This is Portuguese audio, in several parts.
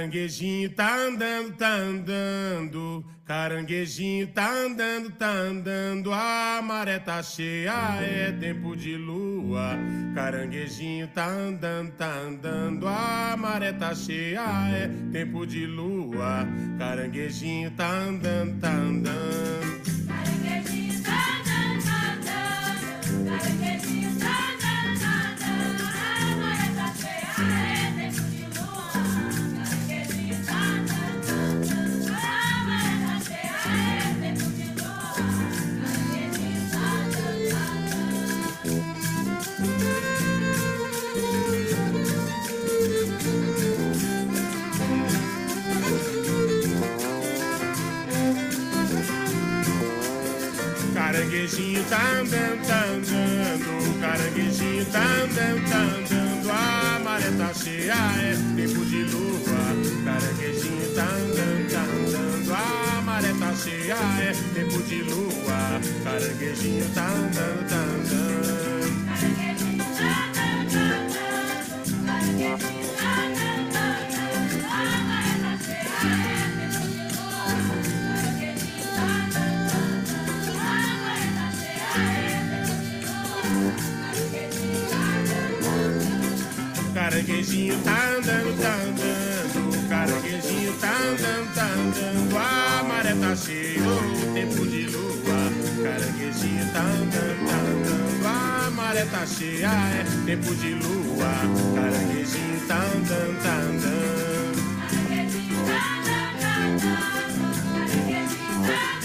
Caranguejinho tá andando, tá andando. Caranguejinho tá andando, tá andando. A maré tá cheia, é tempo de lua. Caranguejinho tá andando, tá andando. A maré tá cheia, é tempo de lua. Caranguejinho tá andando, tá andando. Caranguejinho tá andando, tá andando. Caranguejinho tá andando, tá andando. A maré tá cheia, é tempo de lua. Caranguejinho tá andando, tá andando. A maré tá cheia, é tempo de lua. Caranguejinho tá andando, tá andando. Caranguejinho tá andando, tá andando. Caranguejinho Caranguejinho tá andando, tá andando. Caranguejinho tá andando, tá andando. A maré tá cheia, oh, tempo de lua. Caranguejinho tá andando, tá andando. A maré tá cheia, é tempo de lua. Caranguejinho tá andando, tá andando. Caranguejinho tá andando, tá andando. Caranguejinho tá andando,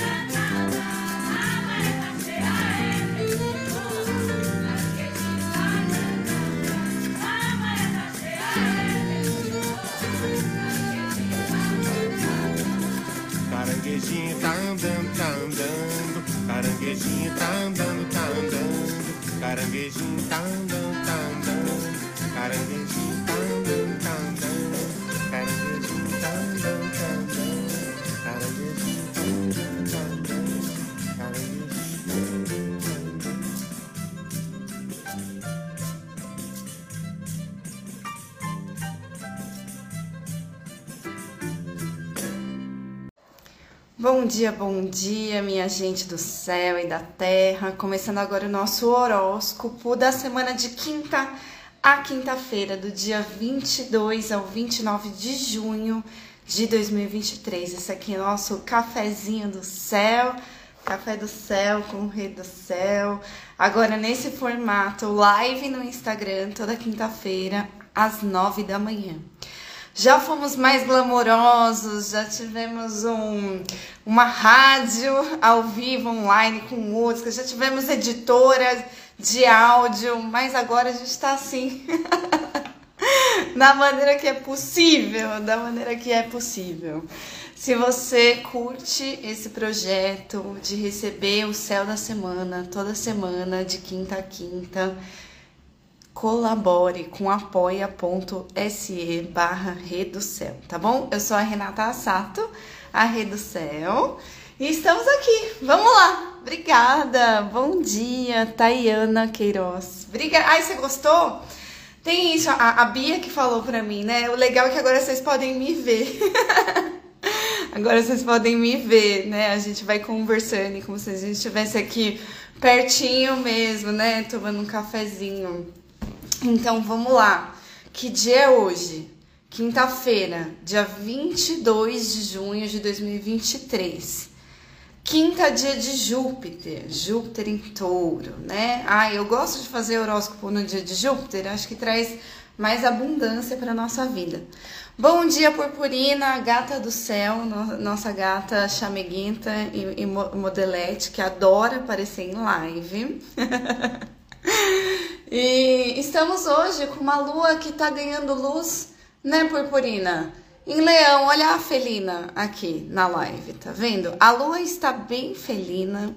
Caranguejinho tá andando, tá andando. Caranguejinho tá andando. Tá andando. Caranguejinho tá andando, tá andando. Caranguejinho Bom dia, bom dia, minha gente do céu e da terra. Começando agora o nosso horóscopo da semana de quinta a quinta-feira, do dia 22 ao 29 de junho de 2023. Esse aqui é o nosso cafezinho do céu, café do céu com o rei do céu. Agora nesse formato, live no Instagram toda quinta-feira às 9 da manhã. Já fomos mais glamourosos, já tivemos um, uma rádio ao vivo, online, com música, já tivemos editora de áudio, mas agora a gente está assim, da maneira que é possível, da maneira que é possível. Se você curte esse projeto de receber o céu da semana, toda semana, de quinta a quinta, colabore com apoia.se barra Redocel, tá bom? Eu sou a Renata Assato, a Redocel, e estamos aqui. Vamos lá! Obrigada! Bom dia, Tayana Queiroz. Obrigada. Ai, você gostou? Tem isso, a, a Bia que falou pra mim, né? O legal é que agora vocês podem me ver. agora vocês podem me ver, né? A gente vai conversando como se a gente estivesse aqui pertinho mesmo, né? Tomando um cafezinho. Então vamos lá. Que dia é hoje? Quinta-feira, dia 22 de junho de 2023. Quinta dia de Júpiter, Júpiter em touro, né? Ah, eu gosto de fazer horóscopo no dia de Júpiter, acho que traz mais abundância para nossa vida. Bom dia, Purpurina, gata do céu, no- nossa gata chameguenta e, mo- modelete que adora aparecer em live. E estamos hoje com uma lua que tá ganhando luz, né, Purpurina? Em Leão, olha a felina aqui na live, tá vendo? A lua está bem felina,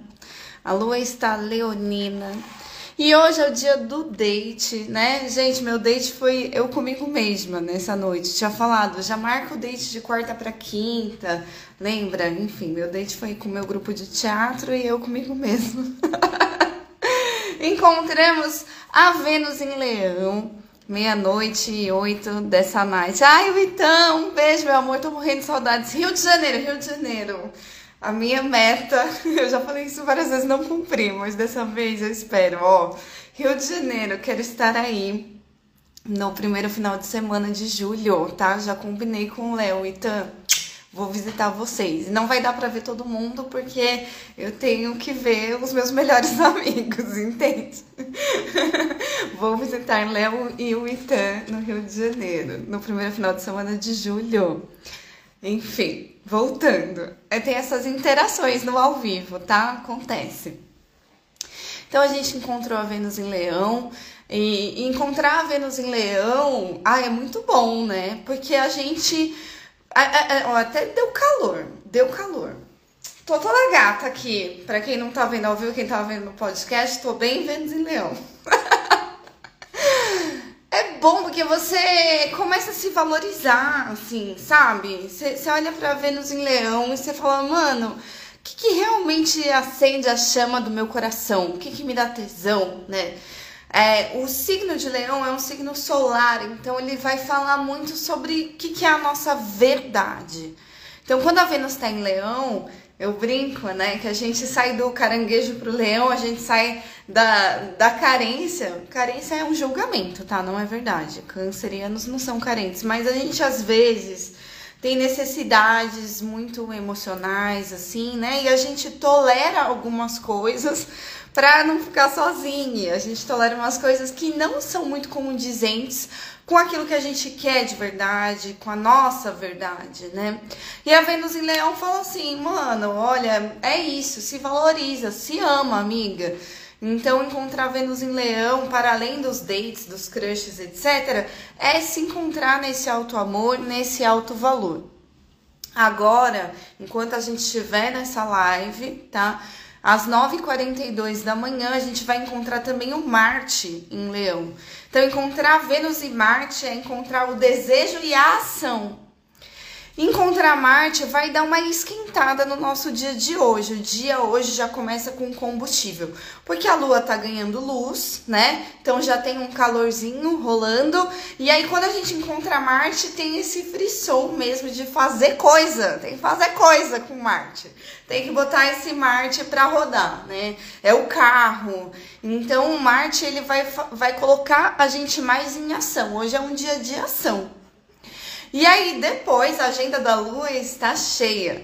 a lua está leonina. E hoje é o dia do date, né? Gente, meu date foi eu comigo mesma nessa noite. Tinha falado, já marca o date de quarta para quinta, lembra? Enfim, meu date foi com o meu grupo de teatro e eu comigo mesma. Encontramos a Vênus em Leão, meia-noite e oito dessa noite. Ai, o Itão, um beijo, meu amor, tô morrendo de saudades. Rio de Janeiro, Rio de Janeiro. A minha meta, eu já falei isso várias vezes, não cumpri, mas dessa vez eu espero, ó. Rio de Janeiro, quero estar aí no primeiro final de semana de julho, tá? Já combinei com o Léo, Itan. Vou visitar vocês. Não vai dar pra ver todo mundo porque eu tenho que ver os meus melhores amigos, entende? Vou visitar Léo e o Itan no Rio de Janeiro, no primeiro final de semana de julho. Enfim, voltando. É, tem essas interações no ao vivo, tá? Acontece. Então a gente encontrou a Vênus em Leão. E encontrar a Vênus em Leão, ah, é muito bom, né? Porque a gente. A- a- a- ó, até deu calor, deu calor. Tô toda gata aqui. Pra quem não tá vendo ao vivo, quem tá vendo no podcast, tô bem Vênus em Leão. É bom porque você começa a se valorizar, assim, sabe? Você olha pra Vênus em Leão e você fala, mano, o que, que realmente acende a chama do meu coração? O que, que me dá tesão, né? É, o signo de Leão é um signo solar, então ele vai falar muito sobre o que, que é a nossa verdade. Então, quando a Vênus está em Leão, eu brinco, né? Que a gente sai do caranguejo pro leão, a gente sai da, da carência. Carência é um julgamento, tá? Não é verdade. Cancerianos não são carentes, mas a gente às vezes tem necessidades muito emocionais, assim, né? E a gente tolera algumas coisas pra não ficar sozinha. A gente tolera umas coisas que não são muito condizentes com aquilo que a gente quer de verdade, com a nossa verdade, né? E a Vênus em Leão fala assim, mano, olha, é isso, se valoriza, se ama, amiga. Então, encontrar Vênus em Leão, para além dos dates, dos crushes, etc., é se encontrar nesse alto amor, nesse alto valor. Agora, enquanto a gente estiver nessa live, tá? Às 9h42 da manhã, a gente vai encontrar também o Marte em Leão. Então, encontrar Vênus e Marte é encontrar o desejo e a ação. Encontrar Marte vai dar uma esquentada no nosso dia de hoje. O dia hoje já começa com combustível, porque a lua tá ganhando luz, né? Então já tem um calorzinho rolando. E aí quando a gente encontra Marte, tem esse frisson mesmo de fazer coisa. Tem que fazer coisa com Marte. Tem que botar esse Marte para rodar, né? É o carro. Então o Marte ele vai, vai colocar a gente mais em ação. Hoje é um dia de ação. E aí, depois, a agenda da Lua está cheia.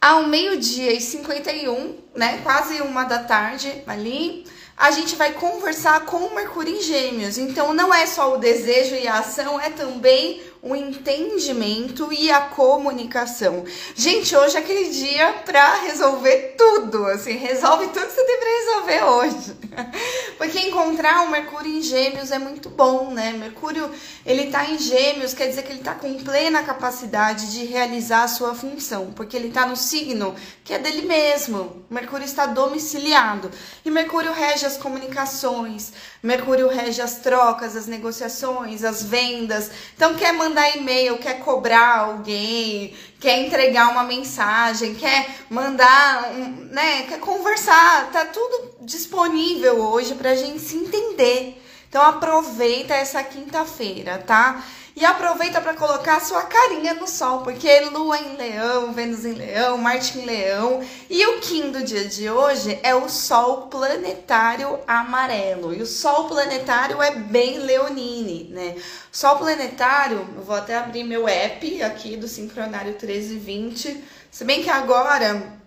Ao meio-dia e 51, né? Quase uma da tarde ali, a gente vai conversar com o Mercúrio em Gêmeos. Então, não é só o desejo e a ação, é também o entendimento e a comunicação. Gente, hoje é aquele dia para resolver tudo, assim, resolve tudo que você tem para resolver hoje. Porque encontrar o Mercúrio em Gêmeos é muito bom, né? Mercúrio, ele tá em Gêmeos, quer dizer que ele tá com plena capacidade de realizar a sua função, porque ele tá no signo que é dele mesmo. Mercúrio está domiciliado. E Mercúrio rege as comunicações, Mercúrio rege as trocas, as negociações, as vendas. Então quer mandar e-mail, quer cobrar alguém, quer entregar uma mensagem, quer mandar, um, né, quer conversar, tá tudo disponível hoje pra gente se entender. Então aproveita essa quinta-feira, tá? E aproveita para colocar sua carinha no sol, porque Lua em Leão, Vênus em Leão, Marte em Leão. E o Kim do dia de hoje é o Sol planetário amarelo. E o Sol planetário é bem leonine, né? Sol planetário, eu vou até abrir meu app aqui do Sincronário 1320. Se bem que agora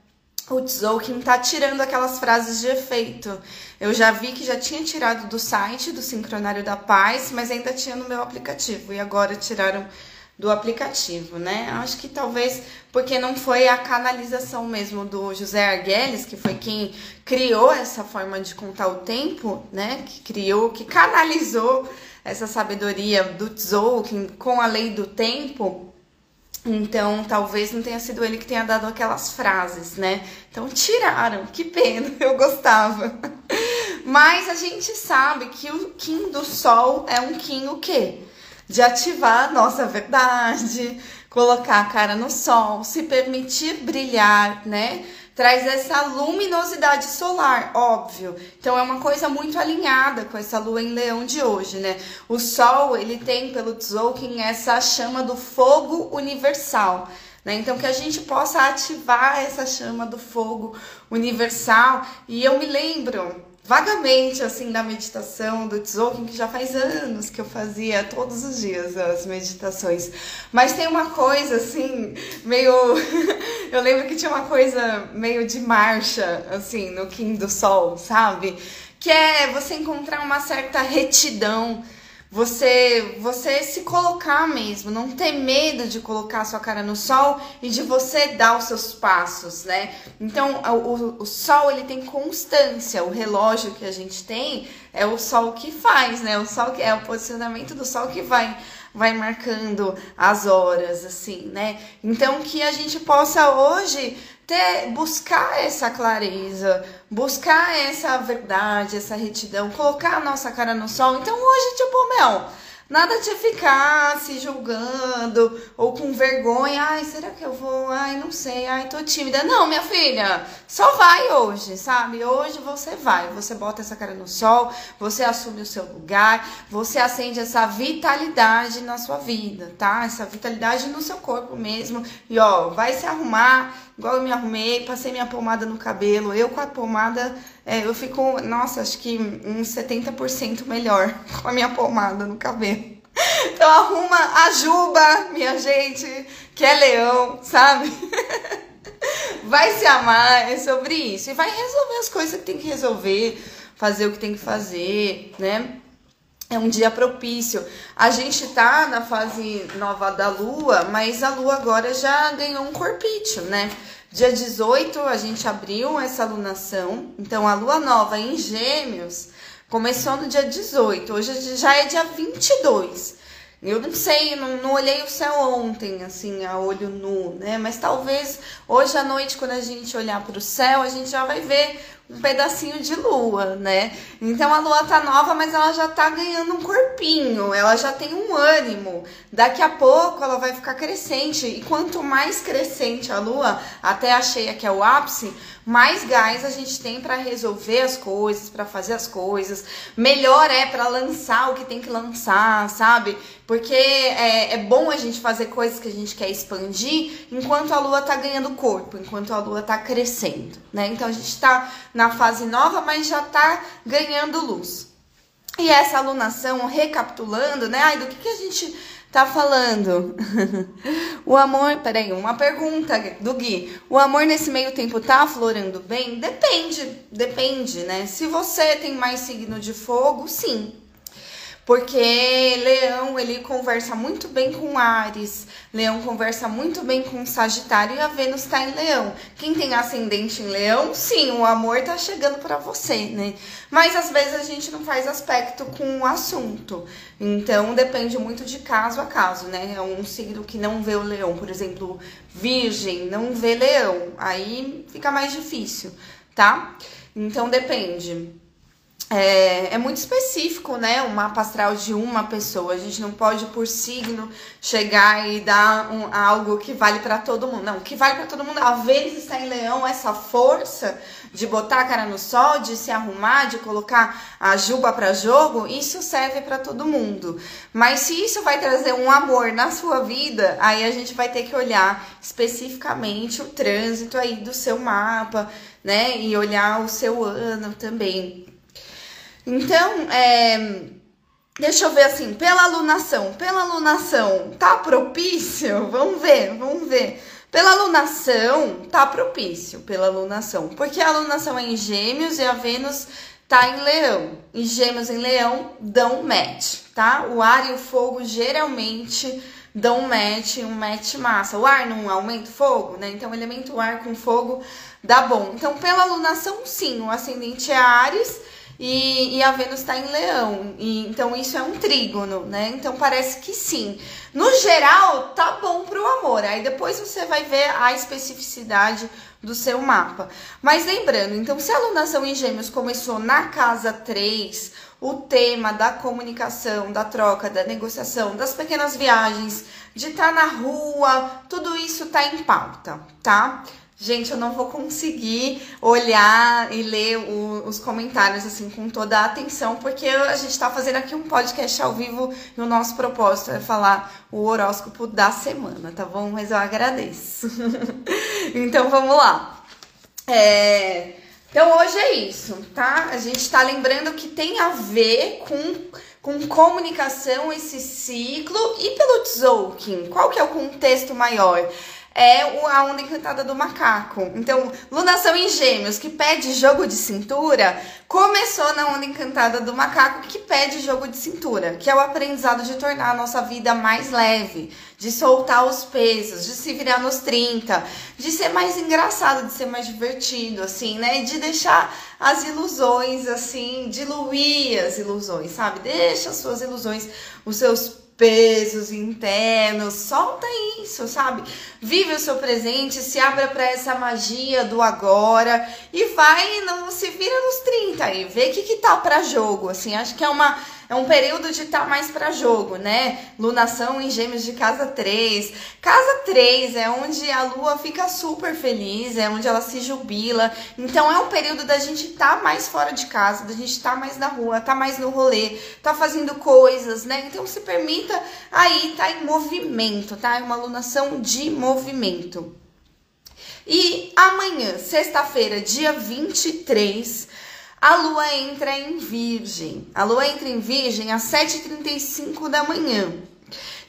o Tzolk'in tá tirando aquelas frases de efeito. Eu já vi que já tinha tirado do site do Sincronário da Paz, mas ainda tinha no meu aplicativo. E agora tiraram do aplicativo, né? Acho que talvez porque não foi a canalização mesmo do José Arguelles, que foi quem criou essa forma de contar o tempo, né? Que criou, que canalizou essa sabedoria do Tzolk'in com a lei do tempo. Então, talvez não tenha sido ele que tenha dado aquelas frases, né? Então, tiraram, que pena, eu gostava. Mas a gente sabe que o Kim do Sol é um Kim o quê? De ativar a nossa verdade, colocar a cara no sol, se permitir brilhar, né? Traz essa luminosidade solar, óbvio. Então é uma coisa muito alinhada com essa lua em leão de hoje, né? O sol, ele tem pelo Tzolk'in essa chama do fogo universal. Né? Então, que a gente possa ativar essa chama do fogo universal. E eu me lembro vagamente assim da meditação do Tzolk'in, que já faz anos que eu fazia todos os dias as meditações. Mas tem uma coisa assim, meio eu lembro que tinha uma coisa meio de marcha assim no Kim do Sol, sabe? Que é você encontrar uma certa retidão você você se colocar mesmo, não ter medo de colocar a sua cara no sol e de você dar os seus passos, né? Então, o, o sol ele tem constância, o relógio que a gente tem é o sol que faz, né? O sol que é o posicionamento do sol que vai vai marcando as horas assim, né? Então que a gente possa hoje ter, buscar essa clareza, buscar essa verdade, essa retidão, colocar a nossa cara no sol. Então hoje, tipo, meu, Nada de ficar se julgando ou com vergonha. Ai, será que eu vou? Ai, não sei. Ai, tô tímida. Não, minha filha, só vai hoje, sabe? Hoje você vai. Você bota essa cara no sol, você assume o seu lugar, você acende essa vitalidade na sua vida, tá? Essa vitalidade no seu corpo mesmo. E ó, vai se arrumar igual eu me arrumei, passei minha pomada no cabelo. Eu com a pomada, é, eu fico, nossa, acho que uns 70% melhor com a minha pomada no cabelo. Então arruma a Juba, minha gente, que é leão, sabe? Vai se amar, é sobre isso. E vai resolver as coisas que tem que resolver, fazer o que tem que fazer, né? É um dia propício. A gente tá na fase nova da lua, mas a lua agora já ganhou um corpício, né? Dia 18 a gente abriu essa lunação, então a lua nova em Gêmeos começou no dia 18, hoje já é dia 22. Eu não sei, não, não olhei o céu ontem, assim, a olho nu, né? Mas talvez hoje à noite, quando a gente olhar para o céu, a gente já vai ver um pedacinho de lua, né? Então a lua tá nova, mas ela já tá ganhando um corpinho, ela já tem um ânimo. Daqui a pouco ela vai ficar crescente, e quanto mais crescente a lua, até a cheia que é o ápice, mais gás a gente tem para resolver as coisas, para fazer as coisas. Melhor é para lançar o que tem que lançar, sabe? Porque é, é, bom a gente fazer coisas que a gente quer expandir enquanto a lua tá ganhando corpo, enquanto a lua tá crescendo, né? Então a gente tá na fase nova, mas já tá ganhando luz. E essa alunação, recapitulando, né? Ai, do que, que a gente tá falando? o amor, peraí, uma pergunta do Gui. O amor nesse meio tempo tá aflorando bem? Depende, depende, né? Se você tem mais signo de fogo, sim, porque Leão, ele conversa muito bem com Ares, Leão conversa muito bem com Sagitário e a Vênus está em Leão. Quem tem ascendente em Leão, sim, o amor tá chegando para você, né? Mas às vezes a gente não faz aspecto com o assunto. Então depende muito de caso a caso, né? É um signo que não vê o Leão, por exemplo, Virgem não vê Leão, aí fica mais difícil, tá? Então depende é, é, muito específico, né? O mapa astral de uma pessoa. A gente não pode, por signo, chegar e dar um, algo que vale para todo mundo. Não, que vale para todo mundo. Às vezes está em leão essa força de botar a cara no sol, de se arrumar, de colocar a juba para jogo. Isso serve para todo mundo. Mas se isso vai trazer um amor na sua vida, aí a gente vai ter que olhar especificamente o trânsito aí do seu mapa, né? E olhar o seu ano também. Então, é, deixa eu ver assim, pela alunação, pela alunação, tá propício? Vamos ver, vamos ver. Pela alunação, tá propício, pela alunação. Porque a alunação é em gêmeos e a Vênus tá em leão. E gêmeos em leão dão match, tá? O ar e o fogo geralmente dão match, um match massa. O ar não aumenta o fogo, né? Então, elemento ar com fogo dá bom. Então, pela alunação, sim, o ascendente é Ares e, e a Vênus está em Leão. E, então isso é um trígono, né? Então parece que sim. No geral, tá bom pro amor. Aí depois você vai ver a especificidade do seu mapa. Mas lembrando, então, se a alunação em Gêmeos começou na casa 3, o tema da comunicação, da troca, da negociação, das pequenas viagens, de estar tá na rua, tudo isso tá em pauta, tá? Gente, eu não vou conseguir olhar e ler o- os comentários assim com toda a atenção, porque a gente tá fazendo aqui um podcast ao vivo e o nosso propósito é falar o horóscopo da semana, tá bom? Mas eu agradeço. então vamos lá. É, Então hoje é isso, tá? A gente tá lembrando que tem a ver com, com comunicação esse ciclo e pelo Tzolk'in. Qual que é o contexto maior? É a onda encantada do macaco. Então, lunação em gêmeos, que pede jogo de cintura, começou na onda encantada do macaco, que pede jogo de cintura, que é o aprendizado de tornar a nossa vida mais leve, de soltar os pesos, de se virar nos 30, de ser mais engraçado, de ser mais divertido, assim, né? De deixar as ilusões, assim, diluir as ilusões, sabe? Deixa as suas ilusões, os seus pesos internos, solta isso, sabe? Vive o seu presente, se abra para essa magia do agora e vai, não se vira nos 30 aí, vê o que que tá para jogo, assim, acho que é uma é um período de estar mais para jogo, né? Lunação em Gêmeos de casa 3. Casa 3 é onde a lua fica super feliz, é onde ela se jubila. Então é um período da gente estar mais fora de casa, da gente estar mais na rua, estar mais no rolê, tá fazendo coisas, né? Então se permita aí tá em movimento, tá? É uma lunação de movimento. E amanhã, sexta-feira, dia 23, a lua entra em Virgem. A lua entra em Virgem às 7h35 da manhã.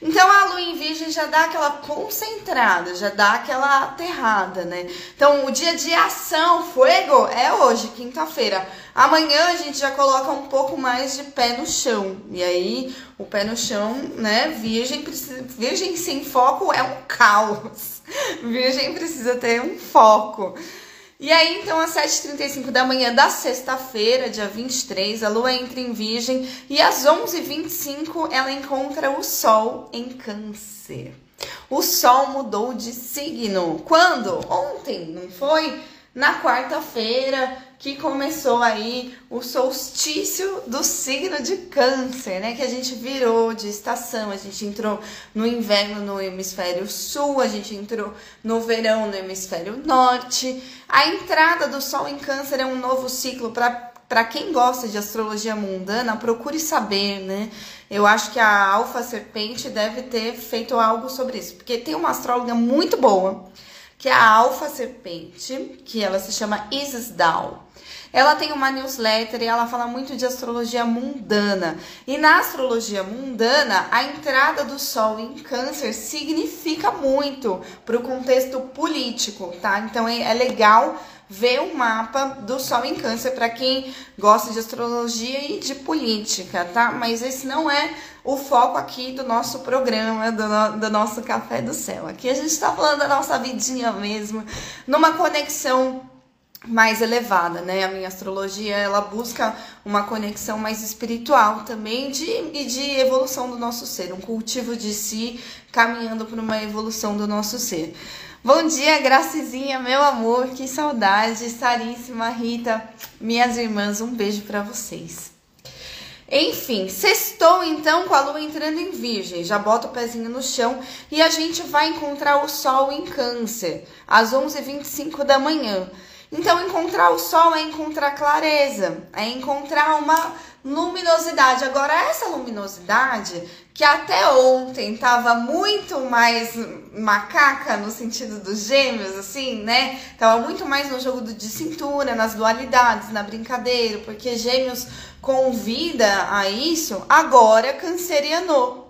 Então a lua em Virgem já dá aquela concentrada, já dá aquela aterrada, né? Então o dia de ação, fogo, é hoje, quinta-feira. Amanhã a gente já coloca um pouco mais de pé no chão. E aí, o pé no chão, né? Virgem, virgem sem foco é um caos. Virgem precisa ter um foco. E aí, então, às 7h35 da manhã da sexta-feira, dia 23, a lua entra em Virgem e às 11h25 ela encontra o Sol em Câncer. O Sol mudou de signo. Quando? Ontem, não foi? Na quarta-feira que começou aí o solstício do signo de Câncer, né? Que a gente virou de estação, a gente entrou no inverno no hemisfério sul, a gente entrou no verão no hemisfério norte. A entrada do Sol em Câncer é um novo ciclo para para quem gosta de astrologia mundana, procure saber, né? Eu acho que a Alfa Serpente deve ter feito algo sobre isso, porque tem uma astróloga muito boa, que é a Alfa Serpente, que ela se chama Isis Dow. Ela tem uma newsletter e ela fala muito de astrologia mundana. E na astrologia mundana, a entrada do Sol em Câncer significa muito para o contexto político, tá? Então é, é legal ver o mapa do Sol em Câncer para quem gosta de astrologia e de política, tá? Mas esse não é o foco aqui do nosso programa, do, no- do nosso Café do Céu. Aqui a gente está falando da nossa vidinha mesmo, numa conexão mais elevada, né? A minha astrologia, ela busca uma conexão mais espiritual também de, e de evolução do nosso ser, um cultivo de si caminhando para uma evolução do nosso ser. Bom dia, Gracizinha, meu amor, que saudade, Saríssima, Rita, minhas irmãs, um beijo para vocês. Enfim, sextou então com a lua entrando em virgem. Já bota o pezinho no chão e a gente vai encontrar o sol em câncer, às 11h25 da manhã. Então, encontrar o sol é encontrar clareza, é encontrar uma luminosidade. Agora, essa luminosidade, que até ontem tava muito mais macaca no sentido dos gêmeos, assim, né? Tava muito mais no jogo de cintura, nas dualidades, na brincadeira, porque gêmeos convida a isso, agora cancerianou.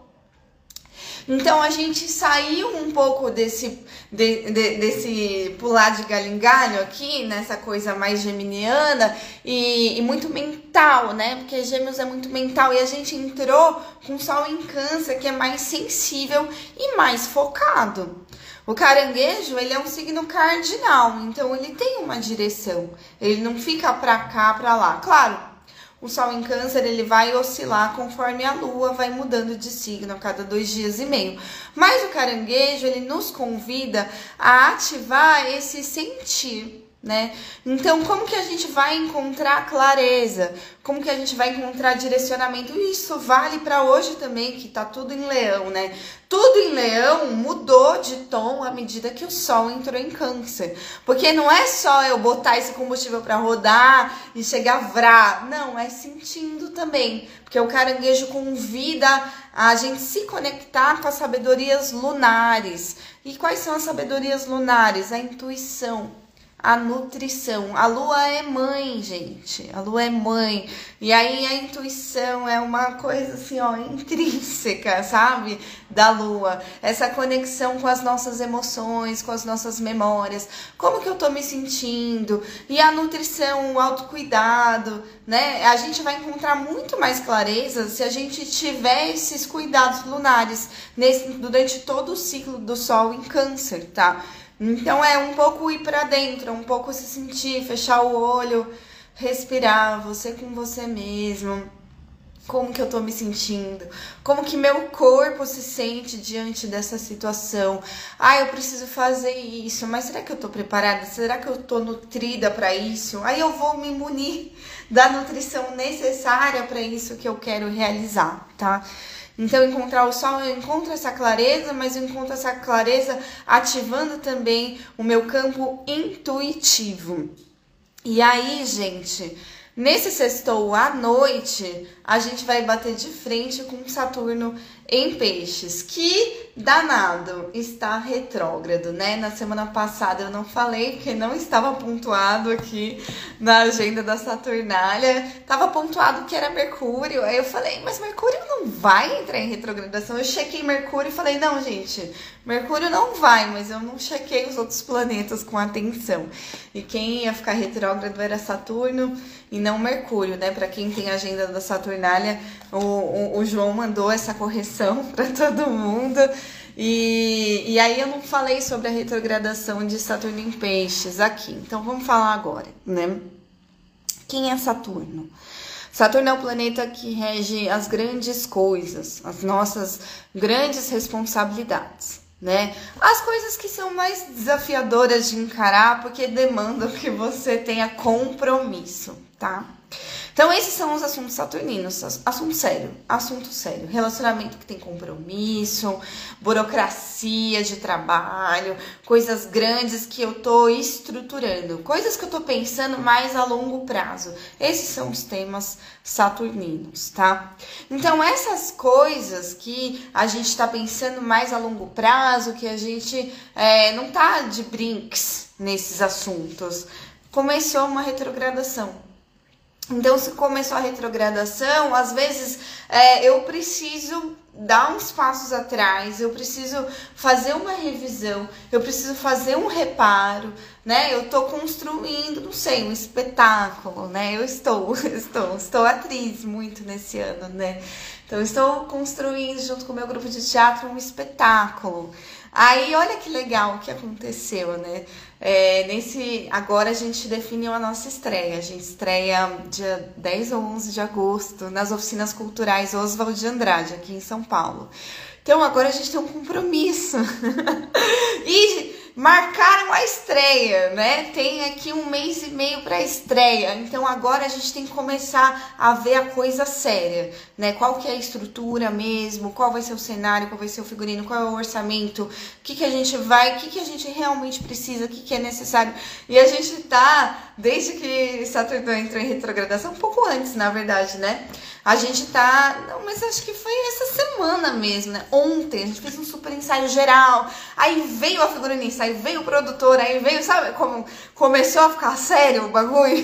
Então a gente saiu um pouco desse, de- de- desse pular de galho em galho aqui, nessa coisa mais geminiana e, e muito mental, né? Porque gêmeos é muito mental e a gente entrou com sol em câncer, que é mais sensível e mais focado. O caranguejo, ele é um signo cardinal, então ele tem uma direção. Ele não fica pra cá, pra lá. Claro, o Sol em Câncer ele vai oscilar conforme a Lua vai mudando de signo a cada dois dias e meio. Mas o caranguejo ele nos convida a ativar esse sentir, né? Então, como que a gente vai encontrar clareza? Como que a gente vai encontrar direcionamento? Isso vale para hoje também, que tá tudo em leão, né? Tudo em leão mudou de tom à medida que o sol entrou em câncer. Porque não é só eu botar esse combustível para rodar e chegar a vrá. Não, é sentindo também. Porque o caranguejo convida a gente se conectar com as sabedorias lunares. E quais são as sabedorias lunares? A intuição a nutrição. A lua é mãe, gente. A lua é mãe. E aí a intuição é uma coisa assim, ó, intrínseca, sabe? Da lua. Essa conexão com as nossas emoções, com as nossas memórias. Como que eu tô me sentindo? E a nutrição, o autocuidado, né? A gente vai encontrar muito mais clareza se a gente tiver esses cuidados lunares nesse, durante todo o ciclo do sol em câncer, tá? Então é um pouco ir para dentro, um pouco se sentir, fechar o olho, respirar, você com você mesmo. Como que eu tô me sentindo? Como que meu corpo se sente diante dessa situação? Ah, eu preciso fazer isso, mas será que eu tô preparada? Será que eu tô nutrida para isso? Aí eu vou me munir da nutrição necessária para isso que eu quero realizar, tá? Então, encontrar o sol, eu encontro essa clareza, mas eu encontro essa clareza ativando também o meu campo intuitivo. E aí, gente, nesse sextou à noite, a gente vai bater de frente com Saturno em peixes, que danado está retrógrado, né? Na semana passada eu não falei porque não estava pontuado aqui na agenda da Saturnália, estava pontuado que era Mercúrio. Aí eu falei, mas Mercúrio não vai entrar em retrogradação. Eu chequei Mercúrio e falei, não, gente, Mercúrio não vai, mas eu não chequei os outros planetas com atenção. E quem ia ficar retrógrado era Saturno e não Mercúrio, né? Para quem tem agenda da Saturnália, o, o, o João mandou essa correção para todo mundo. E, e aí eu não falei sobre a retrogradação de Saturno em Peixes aqui. Então vamos falar agora, né? Quem é Saturno? Saturno é o planeta que rege as grandes coisas, as nossas grandes responsabilidades, né? As coisas que são mais desafiadoras de encarar porque demandam que você tenha compromisso, tá? Então, esses são os assuntos saturninos. Assunto sério, assunto sério. Relacionamento que tem compromisso, burocracia de trabalho, coisas grandes que eu tô estruturando, coisas que eu tô pensando mais a longo prazo. Esses são os temas saturninos, tá? Então, essas coisas que a gente tá pensando mais a longo prazo, que a gente é, não tá de brinks nesses assuntos, começou uma retrogradação então, se começou a retrogradação, às vezes é, eu preciso dar uns passos atrás, eu preciso fazer uma revisão, eu preciso fazer um reparo, né? Eu tô construindo, não sei, um espetáculo, né? Eu estou, estou, estou atriz muito nesse ano, né? Então, estou construindo junto com o meu grupo de teatro um espetáculo. Aí, olha que legal o que aconteceu, né? É, nesse, agora a gente definiu a nossa estreia. A gente estreia dia 10 ou 11 de agosto nas oficinas culturais Oswald de Andrade, aqui em São Paulo. Então agora a gente tem um compromisso. e marcaram a estreia, né? Tem aqui um mês e meio para estreia. Então agora a gente tem que começar a ver a coisa séria, né? Qual que é a estrutura mesmo? Qual vai ser o cenário? Qual vai ser o figurino? Qual é o orçamento? O que que a gente vai? O que que a gente realmente precisa? O que que é necessário? E a gente tá desde que Saturno entrou em retrogradação, um pouco antes, na verdade, né? A gente tá. Não, mas acho que foi essa semana mesmo, né? Ontem a gente fez um super ensaio geral. Aí veio a figurinista, aí veio o produtor, aí veio, sabe como começou a ficar sério o bagulho?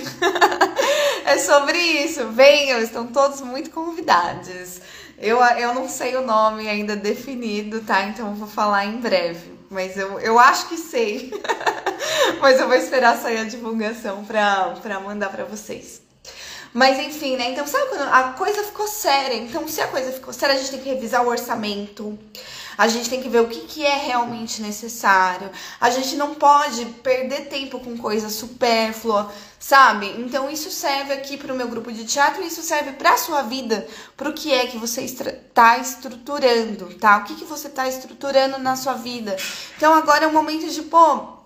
é sobre isso. Venham, estão todos muito convidados. Eu, eu não sei o nome ainda definido, tá? Então eu vou falar em breve. Mas eu, eu acho que sei. mas eu vou esperar sair a divulgação pra, pra mandar pra vocês. Mas enfim, né? Então, sabe quando a coisa ficou séria? Então, se a coisa ficou séria, a gente tem que revisar o orçamento. A gente tem que ver o que, que é realmente necessário. A gente não pode perder tempo com coisa supérflua, sabe? Então, isso serve aqui para o meu grupo de teatro, isso serve para sua vida, para o que é que você está estruturando, tá? O que, que você está estruturando na sua vida. Então, agora é o momento de, pô,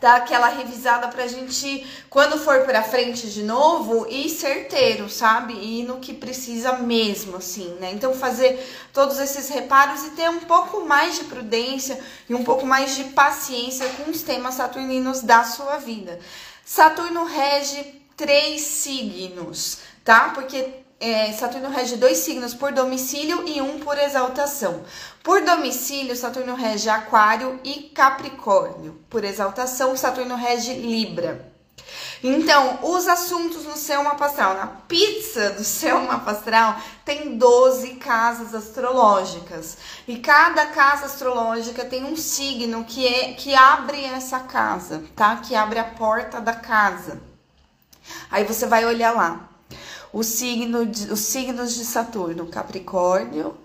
dar aquela revisada pra gente, quando for pra frente de novo, ir certeiro, sabe? E no que precisa mesmo, assim, né? Então, fazer todos esses reparos e ter um pouco mais de prudência e um pouco mais de paciência com os temas saturninos da sua vida. Saturno rege três signos, tá? Porque é, Saturno rege dois signos por domicílio e um por exaltação. Por domicílio, Saturno rege Aquário e Capricórnio. Por exaltação, Saturno rege Libra. Então, os assuntos no seu mapa astral, na pizza do seu mapa astral, tem 12 casas astrológicas. E cada casa astrológica tem um signo que, é, que abre essa casa, tá? Que abre a porta da casa. Aí você vai olhar lá o signo de, os signos de Saturno, Capricórnio,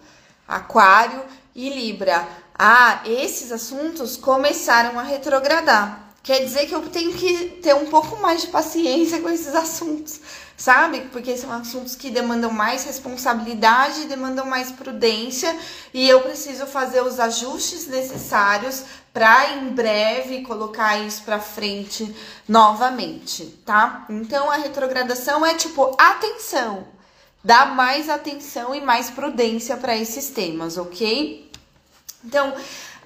Aquário e Libra. Ah, esses assuntos começaram a retrogradar. Quer dizer que eu tenho que ter um pouco mais de paciência com esses assuntos, sabe? Porque são assuntos que demandam mais responsabilidade, demandam mais prudência e eu preciso fazer os ajustes necessários para em breve colocar isso para frente novamente, tá? Então a retrogradação é tipo atenção, dá mais atenção e mais prudência para esses temas, ok? Então,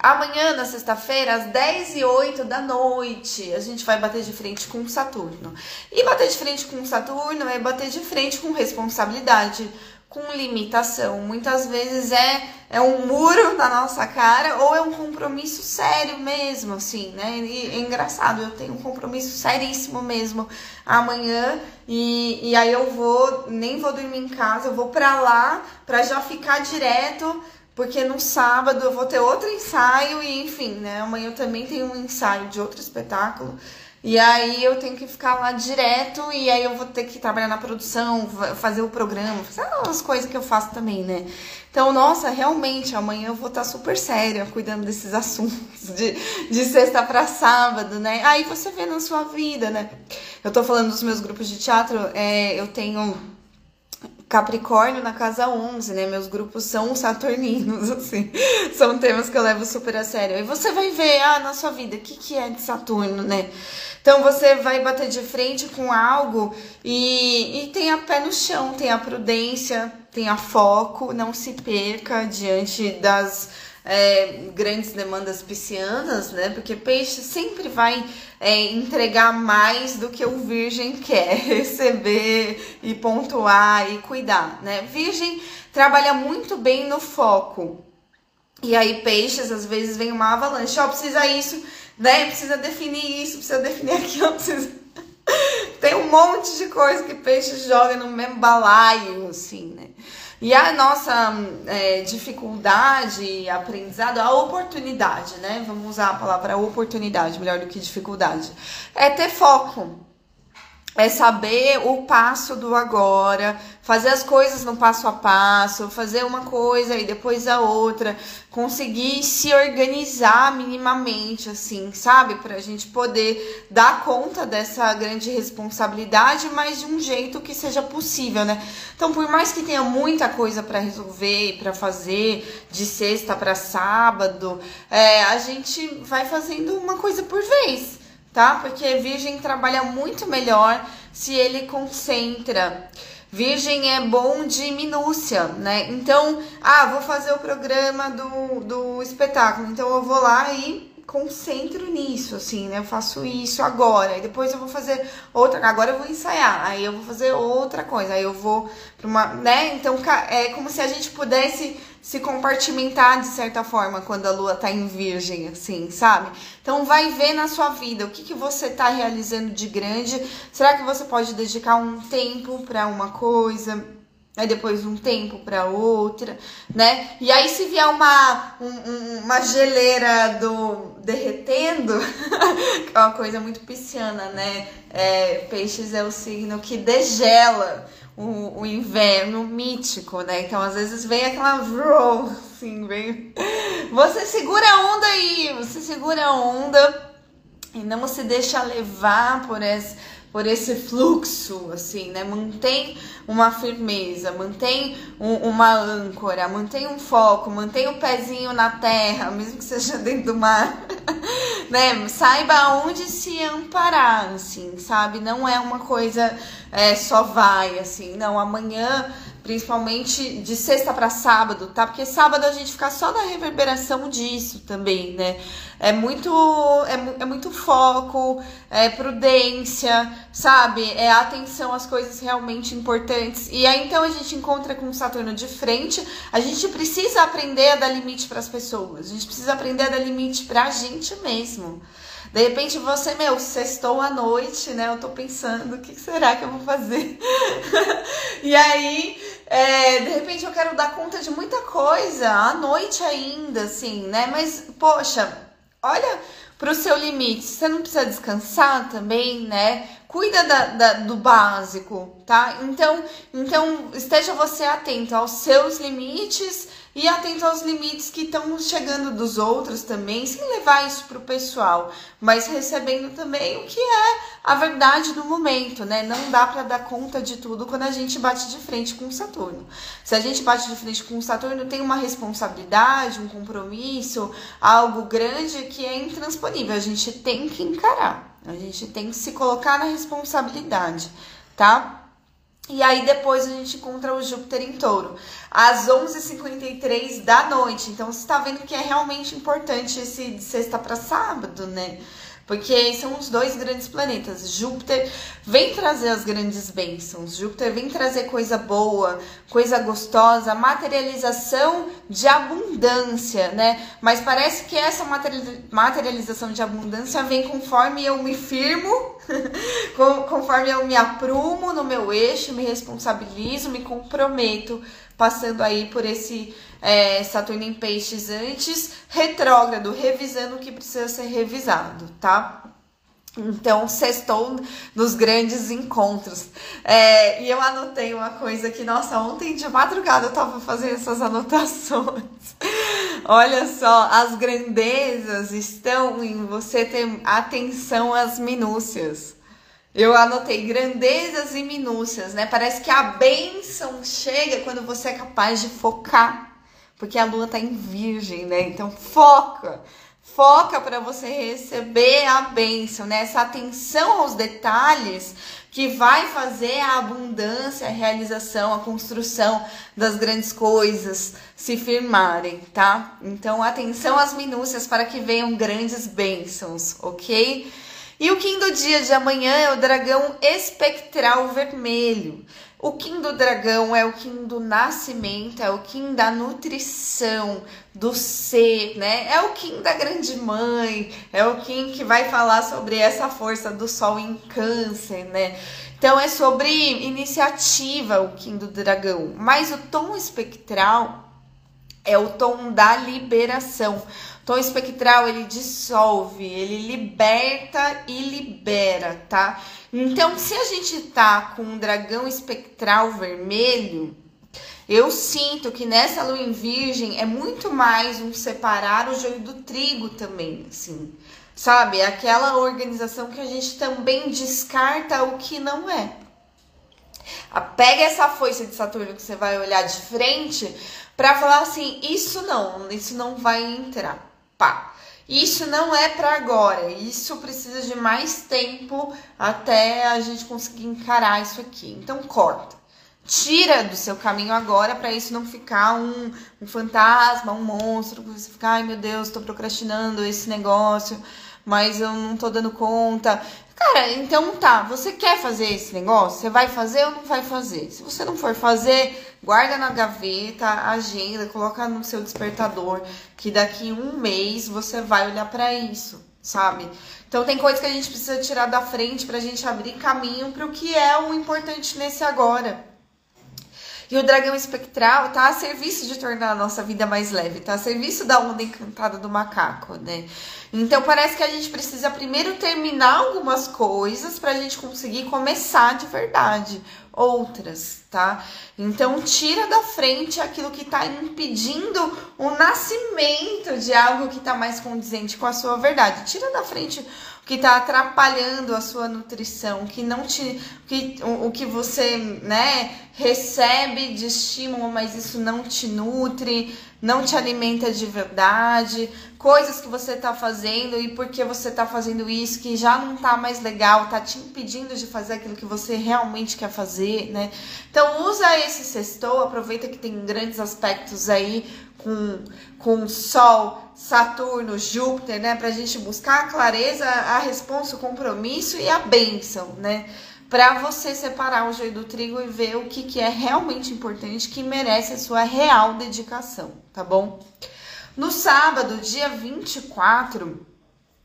Amanhã, na sexta-feira, às 10 e 8 da noite, a gente vai bater de frente com Saturno. E bater de frente com Saturno é bater de frente com responsabilidade, com limitação. Muitas vezes é, é um muro na nossa cara ou é um compromisso sério mesmo, assim, né? E é engraçado, eu tenho um compromisso seríssimo mesmo amanhã e, e aí eu vou, nem vou dormir em casa, eu vou pra lá pra já ficar direto porque no sábado eu vou ter outro ensaio e enfim, né? Amanhã eu também tenho um ensaio de outro espetáculo. E aí eu tenho que ficar lá direto e aí eu vou ter que trabalhar na produção, fazer o programa, fazer as coisas que eu faço também, né? Então, nossa, realmente, amanhã eu vou estar super séria cuidando desses assuntos de, de sexta para sábado, né? Aí você vê na sua vida, né? Eu tô falando dos meus grupos de teatro, é, eu tenho Capricórnio na casa 11, né? Meus grupos são saturninos, assim. São temas que eu levo super a sério. E você vai ver, ah, na sua vida, o que, que é de Saturno, né? Então você vai bater de frente com algo e, e tenha pé no chão, tenha prudência, tenha foco, não se perca diante das é, grandes demandas piscianas, né? Porque peixe sempre vai é, entregar mais do que o virgem quer receber e pontuar e cuidar, né? Virgem trabalha muito bem no foco. E aí, peixes, às vezes vem uma avalanche, ó, oh, precisa isso, né? Precisa definir isso, precisa definir aquilo, precisa. Tem um monte de coisa que peixe joga no mesmo balaio, assim? E a nossa é, dificuldade, aprendizado, a oportunidade, né? Vamos usar a palavra oportunidade melhor do que dificuldade. É ter foco é saber o passo do agora, fazer as coisas no passo a passo, fazer uma coisa e depois a outra, conseguir se organizar minimamente, assim, sabe? Pra gente poder dar conta dessa grande responsabilidade, mas de um jeito que seja possível, né? Então, por mais que tenha muita coisa para resolver e para fazer de sexta para sábado, é, a gente vai fazendo uma coisa por vez tá? Porque virgem trabalha muito melhor se ele concentra. Virgem é bom de minúcia, né? Então, ah, vou fazer o programa do, do espetáculo, então eu vou lá e concentro nisso, assim, né? Eu faço isso agora, e depois eu vou fazer outra, agora eu vou ensaiar, aí eu vou fazer outra coisa, aí eu vou para uma, né? Então é como se a gente pudesse se compartimentar de certa forma quando a lua tá em virgem, assim, sabe? Então vai ver na sua vida o que, que você tá realizando de grande. Será que você pode dedicar um tempo para uma coisa? Aí depois um tempo para outra, né? E aí se vier uma, um, uma geleira do derretendo, que é uma coisa muito pisciana, né? É, peixes é o signo que degela o, o inverno mítico, né? Então às vezes vem aquela roll, assim, vem. Você segura a onda aí, você segura a onda e não se deixa levar por esse por esse fluxo, assim, né? Mantém uma firmeza, mantém um, uma âncora, mantém um foco, mantém o pezinho na terra, mesmo que seja dentro do mar. né? Saiba onde se amparar, assim, sabe? Não é uma coisa é, só vai, assim, não. Amanhã, principalmente de sexta para sábado, tá? Porque sábado a gente fica só na reverberação disso também, né? É muito, é, é muito foco, é prudência, sabe? É atenção às coisas realmente importantes. E aí então a gente encontra com o Saturno de frente. A gente precisa aprender a dar limite para as pessoas. A gente precisa aprender a dar limite pra gente mesmo. De repente você, meu, sextou à noite, né? Eu tô pensando, o que será que eu vou fazer? e aí, é, de repente eu quero dar conta de muita coisa, à noite ainda, assim, né? Mas, poxa, olha pro seu limite. Você não precisa descansar também, né? Cuida da, da- do básico, tá? Então, então, esteja você atento aos seus limites e atento aos limites que estão chegando dos outros também, sem levar isso pro pessoal, mas recebendo também o que é a verdade do momento, né? Não dá para dar conta de tudo quando a gente bate de frente com o Saturno. Se a gente bate de frente com o Saturno, tem uma responsabilidade, um compromisso, algo grande que é intransponível. A gente tem que encarar. A gente tem que se colocar na responsabilidade, tá? E aí depois a gente encontra o Júpiter em touro, às 11h53 da noite. Então você tá vendo que é realmente importante esse de sexta para sábado, né? Porque são os dois grandes planetas. Júpiter vem trazer as grandes bênçãos. Júpiter vem trazer coisa boa, coisa gostosa, materialização de abundância, né? Mas parece que essa materiali- materialização de abundância vem conforme eu me firmo, conforme eu me aprumo no meu eixo, me responsabilizo, me comprometo, passando aí por esse é, Saturno em Peixes antes, retrógrado, revisando o que precisa ser revisado, tá? Então, sextou nos grandes encontros. É, e eu anotei uma coisa que, nossa, ontem de madrugada eu tava fazendo essas anotações. Olha só, as grandezas estão em você ter atenção às minúcias. Eu anotei grandezas e minúcias, né? Parece que a bênção chega quando você é capaz de focar. Porque a lua tá em virgem, né? Então foca. Foca para você receber a bênção, né? Essa atenção aos detalhes que vai fazer a abundância, a realização, a construção das grandes coisas se firmarem, tá? Então, atenção às minúcias para que venham grandes bênçãos, ok? E o do dia de amanhã é o dragão espectral vermelho. O Kim do dragão é o Kim do nascimento, é o Kim da nutrição, do ser, né? É o Kim da grande mãe, é o Kim que vai falar sobre essa força do sol em câncer, né? Então é sobre iniciativa o Kim do dragão. Mas o tom espectral é o tom da liberação. Tom espectral ele dissolve, ele liberta e libera, tá? Então, se a gente tá com um dragão espectral vermelho, eu sinto que nessa lua em virgem é muito mais um separar o joio do trigo também, assim. Sabe? Aquela organização que a gente também descarta o que não é. Ah, Pega essa foice de Saturno que você vai olhar de frente para falar assim: isso não, isso não vai entrar. Pá. Isso não é para agora. Isso precisa de mais tempo até a gente conseguir encarar isso aqui. Então corta. Tira do seu caminho agora para isso não ficar um, um fantasma, um monstro, que você fica, ai meu Deus, tô procrastinando esse negócio, mas eu não tô dando conta. Cara, então tá, você quer fazer esse negócio? Você vai fazer ou não vai fazer? Se você não for fazer, guarda na gaveta, agenda, coloca no seu despertador, que daqui um mês você vai olhar para isso, sabe? Então tem coisas que a gente precisa tirar da frente pra gente abrir caminho pro que é o importante nesse agora. E o dragão espectral tá a serviço de tornar a nossa vida mais leve, tá a serviço da onda encantada do macaco, né? Então parece que a gente precisa primeiro terminar algumas coisas pra gente conseguir começar de verdade outras, tá? Então tira da frente aquilo que tá impedindo o nascimento de algo que tá mais condizente com a sua verdade. Tira da frente que tá atrapalhando a sua nutrição, que não te que o, o que você, né, recebe de estímulo, mas isso não te nutre, não te alimenta de verdade. coisas que você tá fazendo e porque você tá fazendo isso que já não tá mais legal, tá te impedindo de fazer aquilo que você realmente quer fazer, né? Então usa esse sextou, aproveita que tem grandes aspectos aí com, com Sol, Saturno, Júpiter, né? Pra gente buscar a clareza, a resposta, o compromisso e a bênção, né? Para você separar o joio do trigo e ver o que, que é realmente importante, que merece a sua real dedicação, tá bom? No sábado, dia 24,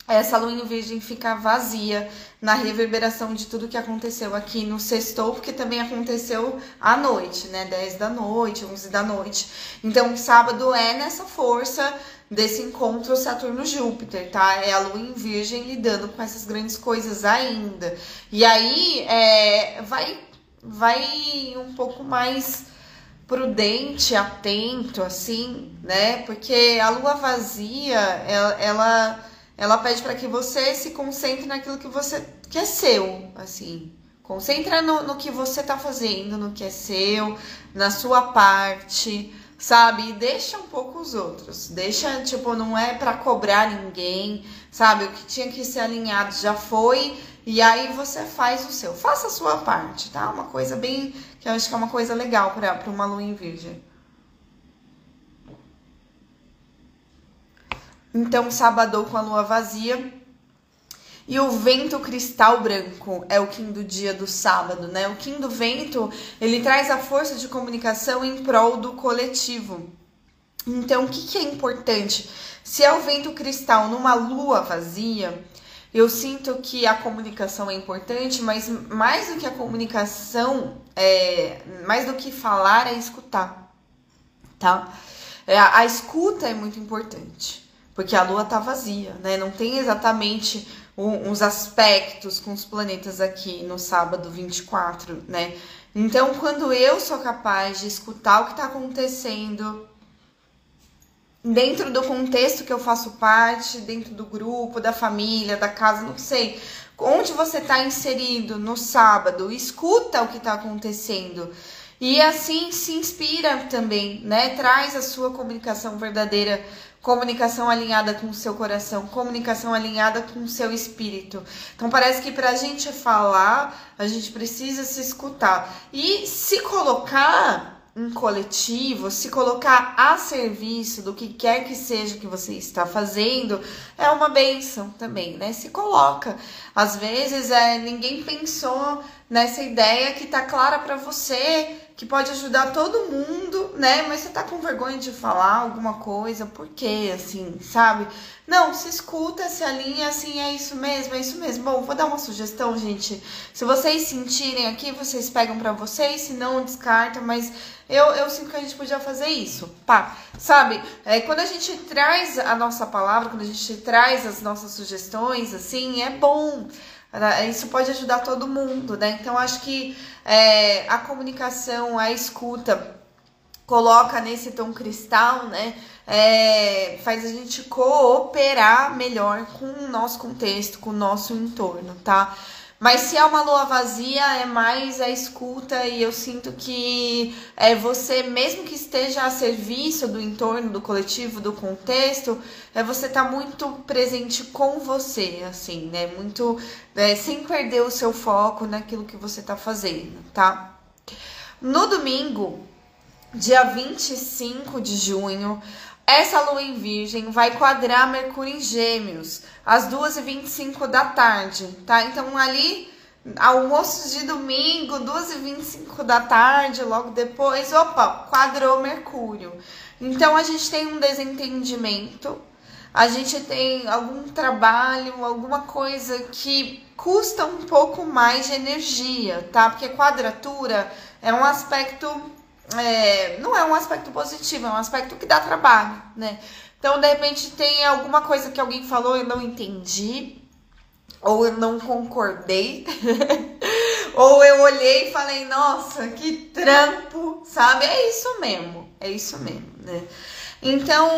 essa lua em virgem fica vazia na reverberação de tudo que aconteceu aqui no sextou, porque também aconteceu à noite, né? 10 da noite, 11 da noite. Então, sábado é nessa força desse encontro Saturno-Júpiter, tá? É a lua em virgem lidando com essas grandes coisas ainda. E aí, é, vai, vai um pouco mais prudente, atento, assim, né? Porque a lua vazia, ela, ela, ela pede para que você se concentre naquilo que você que é seu, assim. Concentra no, no que você tá fazendo, no que é seu, na sua parte, sabe? E deixa um pouco os outros. Deixa, tipo, não é para cobrar ninguém, sabe? O que tinha que ser alinhado já foi. E aí você faz o seu. Faça a sua parte, tá? Uma coisa bem. que eu acho que é uma coisa legal para uma lua em virgem. Então, sábado com a lua vazia. E o vento cristal branco é o Kim do dia do sábado, né? O Kim do vento, ele traz a força de comunicação em prol do coletivo. Então, o que, que é importante? Se é o vento cristal numa lua vazia, eu sinto que a comunicação é importante, mas mais do que a comunicação, é, mais do que falar, é escutar, tá? É, a escuta é muito importante, porque a lua tá vazia, né? Não tem exatamente uns aspectos com os planetas aqui no sábado 24, né? Então, quando eu sou capaz de escutar o que está acontecendo dentro do contexto que eu faço parte, dentro do grupo, da família, da casa, não sei, onde você está inserido no sábado, escuta o que está acontecendo. E assim se inspira também, né? Traz a sua comunicação verdadeira comunicação alinhada com o seu coração, comunicação alinhada com o seu espírito. Então parece que para a gente falar, a gente precisa se escutar e se colocar em coletivo, se colocar a serviço do que quer que seja que você está fazendo, é uma benção também, né? Se coloca. Às vezes é, ninguém pensou nessa ideia que tá clara para você que pode ajudar todo mundo, né? Mas você tá com vergonha de falar alguma coisa, por quê, assim, sabe? Não, se escuta, se alinha, assim, é isso mesmo, é isso mesmo. Bom, vou dar uma sugestão, gente. Se vocês sentirem aqui, vocês pegam para vocês, se não, descarta, mas eu, eu sinto que a gente podia fazer isso, pá. Sabe, é, quando a gente traz a nossa palavra, quando a gente traz as nossas sugestões, assim, é bom. Isso pode ajudar todo mundo, né? Então, acho que é, a comunicação, a escuta, coloca nesse tom cristal, né? É, faz a gente cooperar melhor com o nosso contexto, com o nosso entorno, tá? Mas se é uma lua vazia, é mais a escuta e eu sinto que é você, mesmo que esteja a serviço do entorno, do coletivo, do contexto, é você tá muito presente com você, assim, né? Muito é, sem perder o seu foco naquilo que você tá fazendo, tá? No domingo, dia 25 de junho, essa lua em virgem vai quadrar Mercúrio em Gêmeos às 2h25 da tarde, tá? Então ali, almoço de domingo, 2h25 da tarde, logo depois, opa, quadrou Mercúrio. Então a gente tem um desentendimento, a gente tem algum trabalho, alguma coisa que custa um pouco mais de energia, tá? Porque quadratura é um aspecto é, não é um aspecto positivo, é um aspecto que dá trabalho, né? Então, de repente, tem alguma coisa que alguém falou e eu não entendi, ou eu não concordei, ou eu olhei e falei, nossa, que trampo, sabe? É isso mesmo, é isso mesmo, né? Então,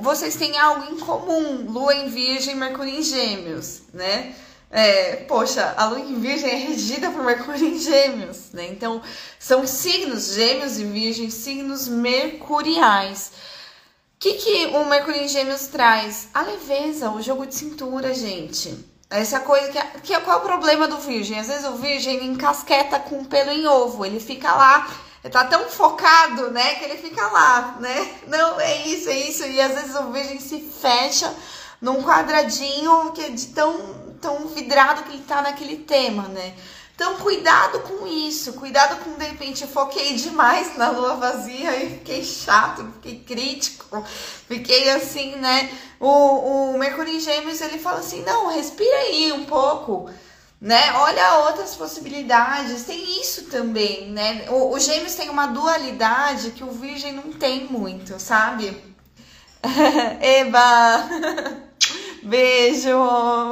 vocês têm algo em comum, Lua em Virgem, Mercúrio em Gêmeos, né? É, poxa, a lua em virgem é regida por Mercúrio em gêmeos, né? Então, são signos gêmeos e virgem, signos mercuriais, que, que o Mercúrio em Gêmeos traz? A leveza, o jogo de cintura, gente. Essa coisa que, que é- qual é o problema do virgem? Às vezes o virgem encasqueta com pelo em ovo, ele fica lá, tá tão focado, né, que ele fica lá, né? Não, é isso, é isso. E às vezes o virgem se fecha num quadradinho que é de tão, tão vidrado que ele tá naquele tema, né? Então, cuidado com isso, cuidado com, de repente, eu foquei demais na lua vazia e fiquei chato, fiquei crítico, fiquei assim, né? O, o Mercúrio em Gêmeos, ele fala assim, não, respira aí um pouco, né? Olha outras possibilidades, tem isso também, né? O, o Gêmeos tem uma dualidade que o Virgem não tem muito, sabe? Eba! Beijo,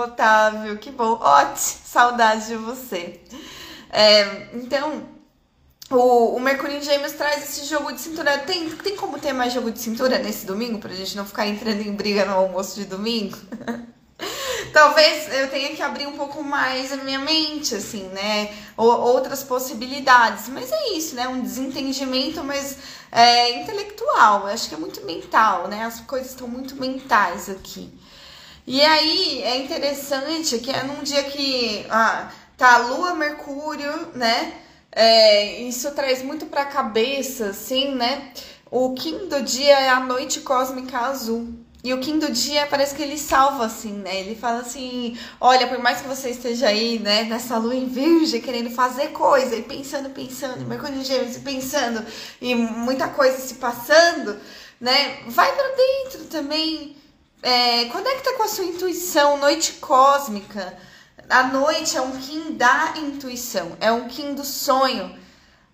Otávio, que bom. Ótimo, saudade de você. É, então, o, o Mercúrio em Gêmeos traz esse jogo de cintura. Tem, tem como ter mais jogo de cintura nesse domingo, pra gente não ficar entrando em briga no almoço de domingo? Talvez eu tenha que abrir um pouco mais a minha mente, assim, né? Ou, outras possibilidades. Mas é isso, né? Um desentendimento, mas é, intelectual. Eu acho que é muito mental, né? As coisas estão muito mentais aqui. E aí é interessante que é num dia que ah, tá Lua, Mercúrio, né? É, isso traz muito pra cabeça, assim, né? O do dia é a noite cósmica azul. E o do dia parece que ele salva, assim, né? Ele fala assim: olha, por mais que você esteja aí, né, nessa lua em virgem, querendo fazer coisa, e pensando, pensando, Mercúrio em Gêmeos, e pensando, e muita coisa se passando, né? Vai pra dentro também. É, conecta com a sua intuição, noite cósmica. A noite é um Kim da intuição, é um Kim do sonho.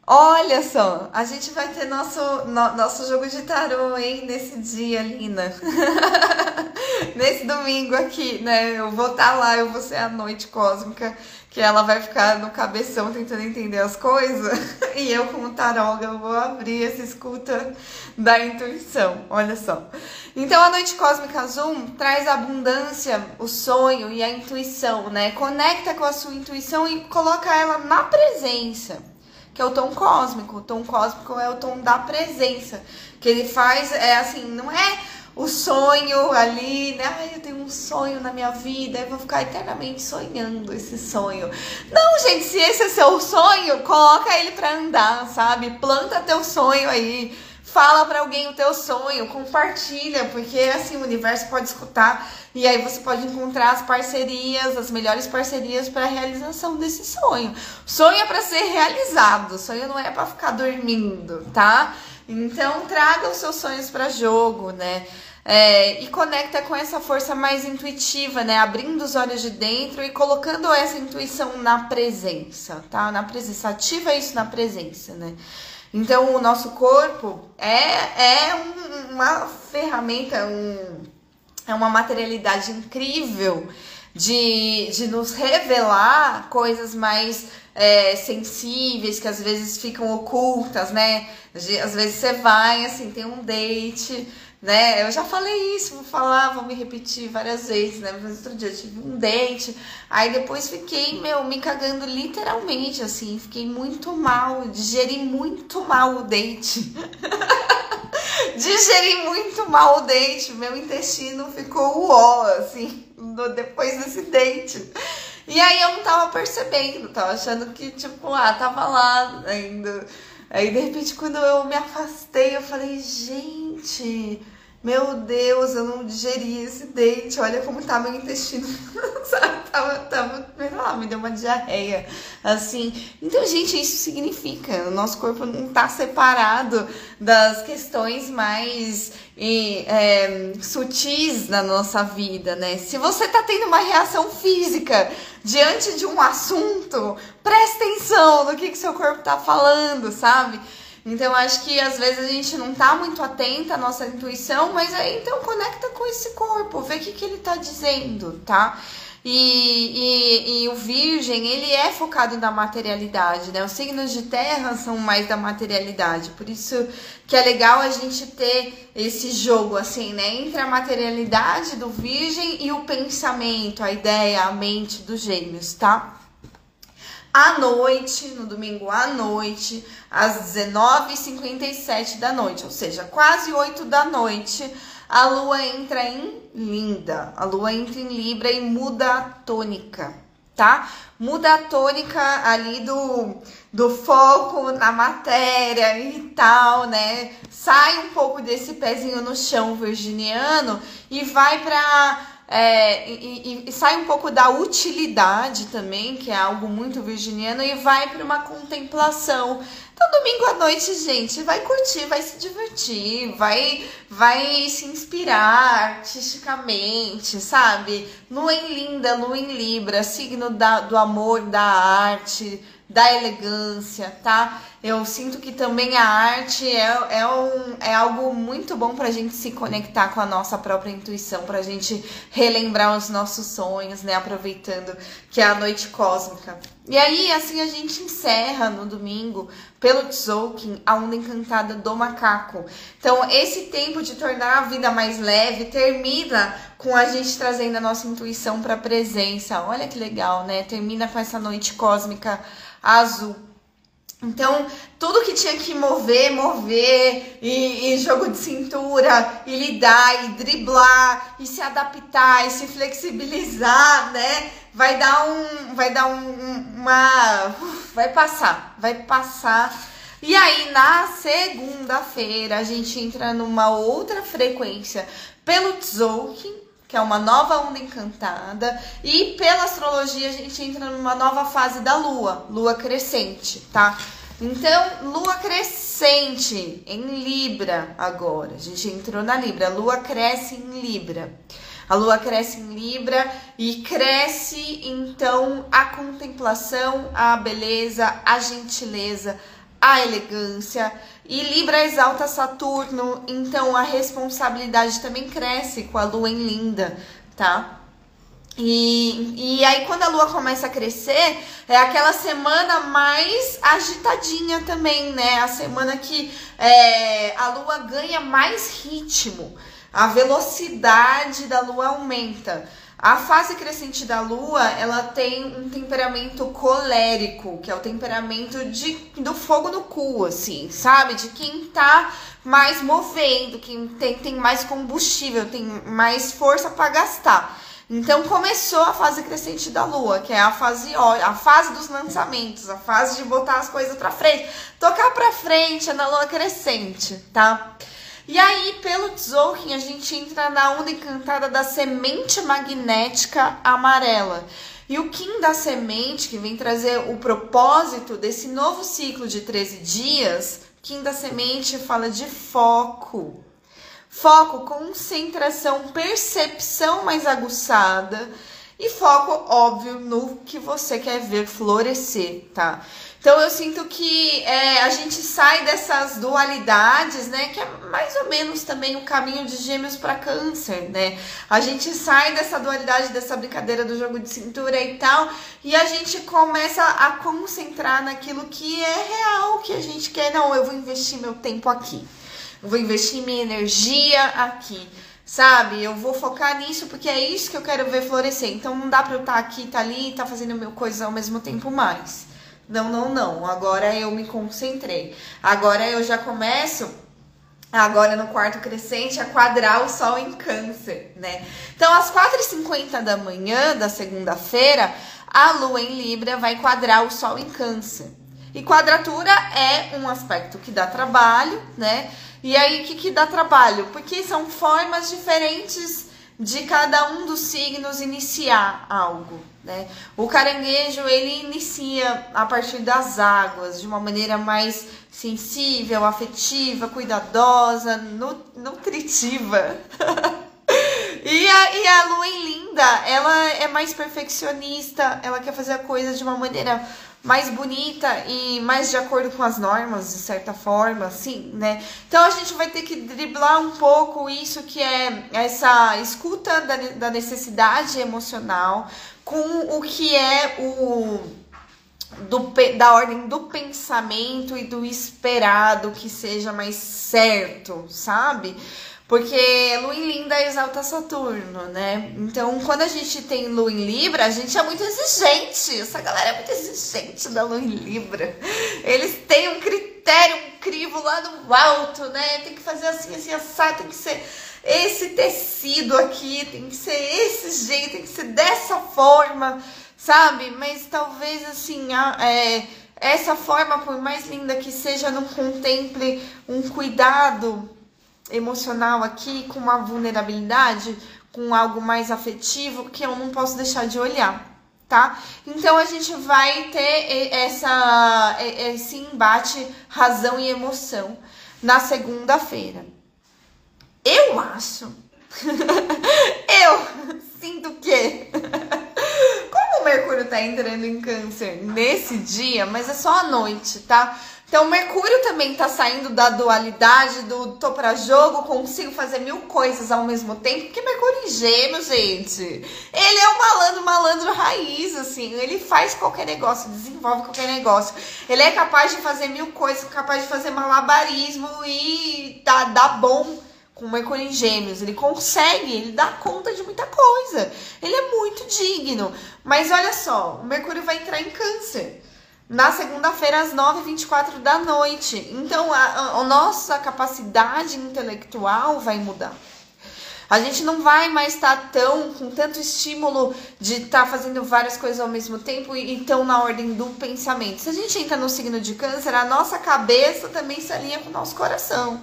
Olha só, a gente vai ter nosso, no- nosso jogo de tarô, hein, nesse dia, Lina. Nesse domingo aqui, né? Eu vou estar lá, eu vou ser a noite cósmica, que ela vai ficar no cabeção tentando entender as coisas. E eu, como taróloga, vou abrir essa escuta da intuição. Olha só. Então, a noite cósmica azul traz a abundância, o sonho e a intuição, né? Conecta com a sua intuição e coloca ela na presença que é o tom cósmico. O tom cósmico é o tom da presença. Que ele faz, é assim, não é o sonho ali, né? Ai, eu tenho um sonho na minha vida, eu vou ficar eternamente sonhando esse sonho. Não, gente, se esse é seu sonho, coloca ele pra andar, sabe? Planta teu sonho aí. Fala pra alguém o teu sonho, compartilha, porque assim o universo pode escutar e aí você pode encontrar as parcerias, as melhores parcerias para a realização desse sonho. Sonho é para ser realizado, sonho não é para ficar dormindo, tá? Então traga os seus sonhos para jogo, né? É, e conecta com essa força mais intuitiva, né? Abrindo os olhos de dentro e colocando essa intuição na presença, tá? Na presença, ativa isso na presença, né? Então, o nosso corpo é, é um- uma ferramenta, um, é uma materialidade incrível de, de nos revelar coisas mais é, sensíveis, que às vezes ficam ocultas, né? Às vezes você vai, assim, tem um date, né? Eu já falei isso, vou falar, vou me repetir várias vezes, né? Mas outro dia eu tive um date, aí depois fiquei, meu, me cagando literalmente, assim, fiquei muito mal, digeri muito mal o date. digeri muito mal o date, meu intestino ficou uó, assim, depois desse date. E aí eu não tava percebendo, tava achando que, tipo, ah, tava lá ainda. Aí de repente, quando eu me afastei, eu falei, gente, meu Deus, eu não digeri esse date, olha como tá meu intestino, sabe? Tava, tava, lá, me deu uma diarreia, assim. Então, gente, isso significa, o nosso corpo não tá separado das questões mais e, é, sutis da nossa vida, né? Se você tá tendo uma reação física diante de um assunto, presta atenção no que, que seu corpo tá falando, sabe? Então acho que às vezes a gente não tá muito atenta à nossa intuição, mas aí então conecta com esse corpo, vê o que, que ele tá dizendo, tá? E, e, e o virgem, ele é focado na materialidade, né? Os signos de terra são mais da materialidade, por isso que é legal a gente ter esse jogo, assim, né? Entre a materialidade do virgem e o pensamento, a ideia, a mente dos gêmeos, tá? À noite, no domingo à noite, às 19h57 da noite, ou seja, quase 8 da noite, a lua entra em Linda. A lua entra em Libra e muda a tônica, tá? Muda a tônica ali do, do foco na matéria e tal, né? Sai um pouco desse pezinho no chão virginiano e vai para é, e, e, sai um pouco da utilidade também, que é algo muito virginiano, e vai para uma contemplação. Então, domingo à noite, gente, vai curtir, vai se divertir, vai, vai se inspirar artisticamente, sabe? Lua em linda, lua em Libra, signo da, do amor, da arte, da elegância, tá? Eu sinto que também a arte é, é, um, é algo muito bom pra gente se conectar com a nossa própria intuição, pra gente relembrar os nossos sonhos, né? Aproveitando que é a noite cósmica. E aí, assim, a gente encerra no domingo, pelo Tzolk'in, a onda encantada do macaco. Então, esse tempo de tornar a vida mais leve termina com a gente trazendo a nossa intuição para a presença. Olha que legal, né? Termina com essa noite cósmica azul. Então, tudo que tinha que mover, mover, e, e, jogo de cintura, e lidar, e driblar, e se adaptar, e se flexibilizar, né? Vai dar um. Vai dar um, uma. Vai passar, vai passar. E aí, na segunda-feira, a gente entra numa outra frequência pelo Tzolk'in, que é uma nova onda encantada, e pela astrologia a gente entra numa nova fase da lua, lua crescente, tá? Então, lua crescente em Libra agora. A gente entrou na Libra, a lua cresce em Libra. A lua cresce em Libra e cresce então a contemplação, a beleza, a gentileza, a elegância. E Libra exalta Saturno, então a responsabilidade também cresce com a lua em Linda, tá? E, e aí, quando a lua começa a crescer, é aquela semana mais agitadinha também, né? A semana que é, a lua ganha mais ritmo, a velocidade da lua aumenta. A fase crescente da lua, ela tem um temperamento colérico, que é o temperamento de, do fogo no cu, assim, sabe? De quem tá mais movendo, quem tem, tem mais combustível, tem mais força para gastar. Então começou a fase crescente da lua, que é a fase a fase dos lançamentos, a fase de botar as coisas para frente, tocar para frente é na lua crescente, tá? E aí, pelo Tzolk'in, a gente entra na onda encantada da semente magnética amarela. E o Kim da semente, que vem trazer o propósito desse novo ciclo de 13 dias, Kim da semente fala de foco. Foco, concentração, percepção mais aguçada e foco, óbvio, no que você quer ver florescer, tá? Então eu sinto que é, a gente sai dessas dualidades, né? Que é mais ou menos também o caminho de gêmeos para câncer, né? A gente sai dessa dualidade, dessa brincadeira do jogo de cintura e tal, e a gente começa a concentrar naquilo que é real, que a gente quer. Não, eu vou investir meu tempo aqui. Eu vou investir minha energia aqui, sabe? Eu vou focar nisso porque é isso que eu quero ver florescer. Então não dá para eu estar tá aqui, tá ali, tá fazendo meu coisa ao mesmo tempo mais. Não, não, não. Agora eu me concentrei. Agora eu já começo agora no quarto crescente, a quadrar o Sol em Câncer, né? Então, às 4h50 da manhã da segunda-feira, a Lua em Libra vai quadrar o Sol em Câncer. E quadratura é um aspecto que dá trabalho, né? E aí, o que, que dá trabalho? Porque são formas diferentes de cada um dos signos iniciar algo, né? O caranguejo, ele inicia a partir das águas, de uma maneira mais sensível, afetiva, cuidadosa, nutritiva. e, a, e a lua em linda, ela é mais perfeccionista, ela quer fazer a coisa de uma maneira mais bonita e mais de acordo com as normas, de certa forma, assim, né? Então a gente vai ter que driblar um pouco isso que é essa escuta da, da necessidade emocional com o que é o do, da ordem do pensamento e do esperado que seja mais certo, sabe? Porque Lua em Linda exalta Saturno, né? Então, quando a gente tem Lua em Libra, a gente é muito exigente. Essa galera é muito exigente da Lua em Libra. Eles têm um critério, um crivo lá no alto, né? Tem que fazer assim, assim, assado, tem que ser esse tecido aqui, tem que ser esse jeito, tem que ser dessa forma, sabe? Mas talvez assim, é, essa forma, por mais linda que seja, não contemple um cuidado emocional aqui, com uma vulnerabilidade, com algo mais afetivo que eu não posso deixar de olhar, tá? Então a gente vai ter essa, esse embate razão e emoção na segunda-feira. Eu acho. eu sinto que. Como o Mercúrio tá entrando em câncer nesse dia, mas é só à noite, tá? Então, Mercúrio também tá saindo da dualidade do tô pra jogo, consigo fazer mil coisas ao mesmo tempo, porque Mercúrio em gêmeos, gente, ele é um malandro, malandro raiz, assim, ele faz qualquer negócio, desenvolve qualquer negócio. Ele é capaz de fazer mil coisas, capaz de fazer malabarismo e dá, dá bom com Mercúrio em Gêmeos. Ele consegue, ele dá conta de muita coisa. Ele é muito digno. Mas olha só, o Mercúrio vai entrar em Câncer. Na segunda-feira, às 9h24 da noite. Então, a, a- nossa capacidade intelectual vai mudar. A gente não vai mais estar tão com tanto estímulo de estar fazendo várias coisas ao mesmo tempo e tão na ordem do pensamento. Se a gente entra no signo de câncer, a nossa cabeça também se alinha com o nosso coração,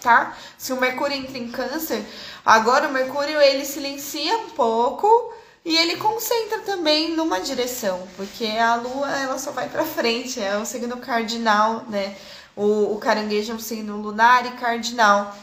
tá? Se o Mercúrio entra em câncer, agora o Mercúrio ele silencia um pouco e ele concentra também numa direção, porque a Lua ela só vai para frente, é o signo cardinal, né? O, o caranguejo é um signo lunar e cardinal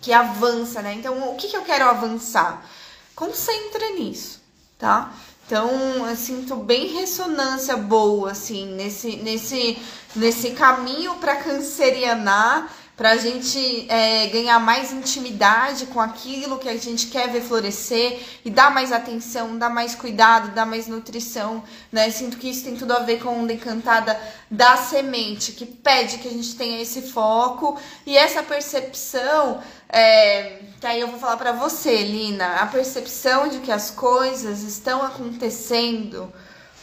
que avança, né? Então, o que, que eu quero avançar? Concentra nisso, tá? Então, eu sinto bem ressonância boa, assim, nesse, nesse, nesse caminho para cancerianar, pra gente é, ganhar mais intimidade com aquilo que a gente quer ver florescer e dar mais atenção, dar mais cuidado, dar mais nutrição, né? Sinto que isso tem tudo a ver com a onda encantada da semente, que pede que a gente tenha esse foco e essa percepção. É, que aí eu vou falar pra você, Lina, a percepção de que as coisas estão acontecendo,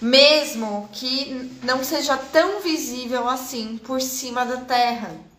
mesmo que não seja tão visível assim por cima da terra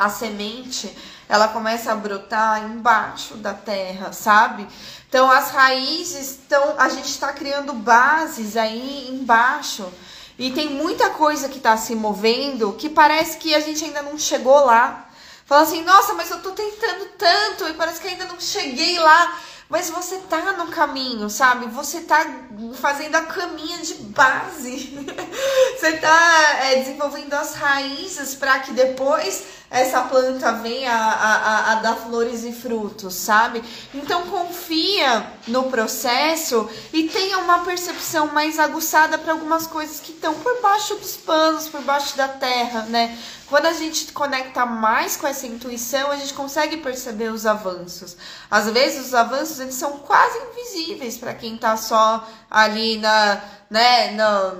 a semente ela começa a brotar embaixo da terra, sabe? Então as raízes estão, a gente está criando bases aí embaixo e tem muita coisa que está se movendo que parece que a gente ainda não chegou lá. Fala assim, nossa, mas eu tô tentando tanto e parece que ainda não cheguei lá. Mas você tá no caminho, sabe? Você tá fazendo a caminha de base. você tá é, desenvolvendo as raízes para que depois essa planta venha a, a, a dar flores e frutos, sabe? Então confia no processo e tenha uma percepção mais aguçada para algumas coisas que estão por baixo dos panos, por baixo da terra, né? Quando a gente conecta mais com essa intuição, a gente consegue perceber os avanços. Às vezes os avanços eles são quase invisíveis para quem tá só ali na, né, na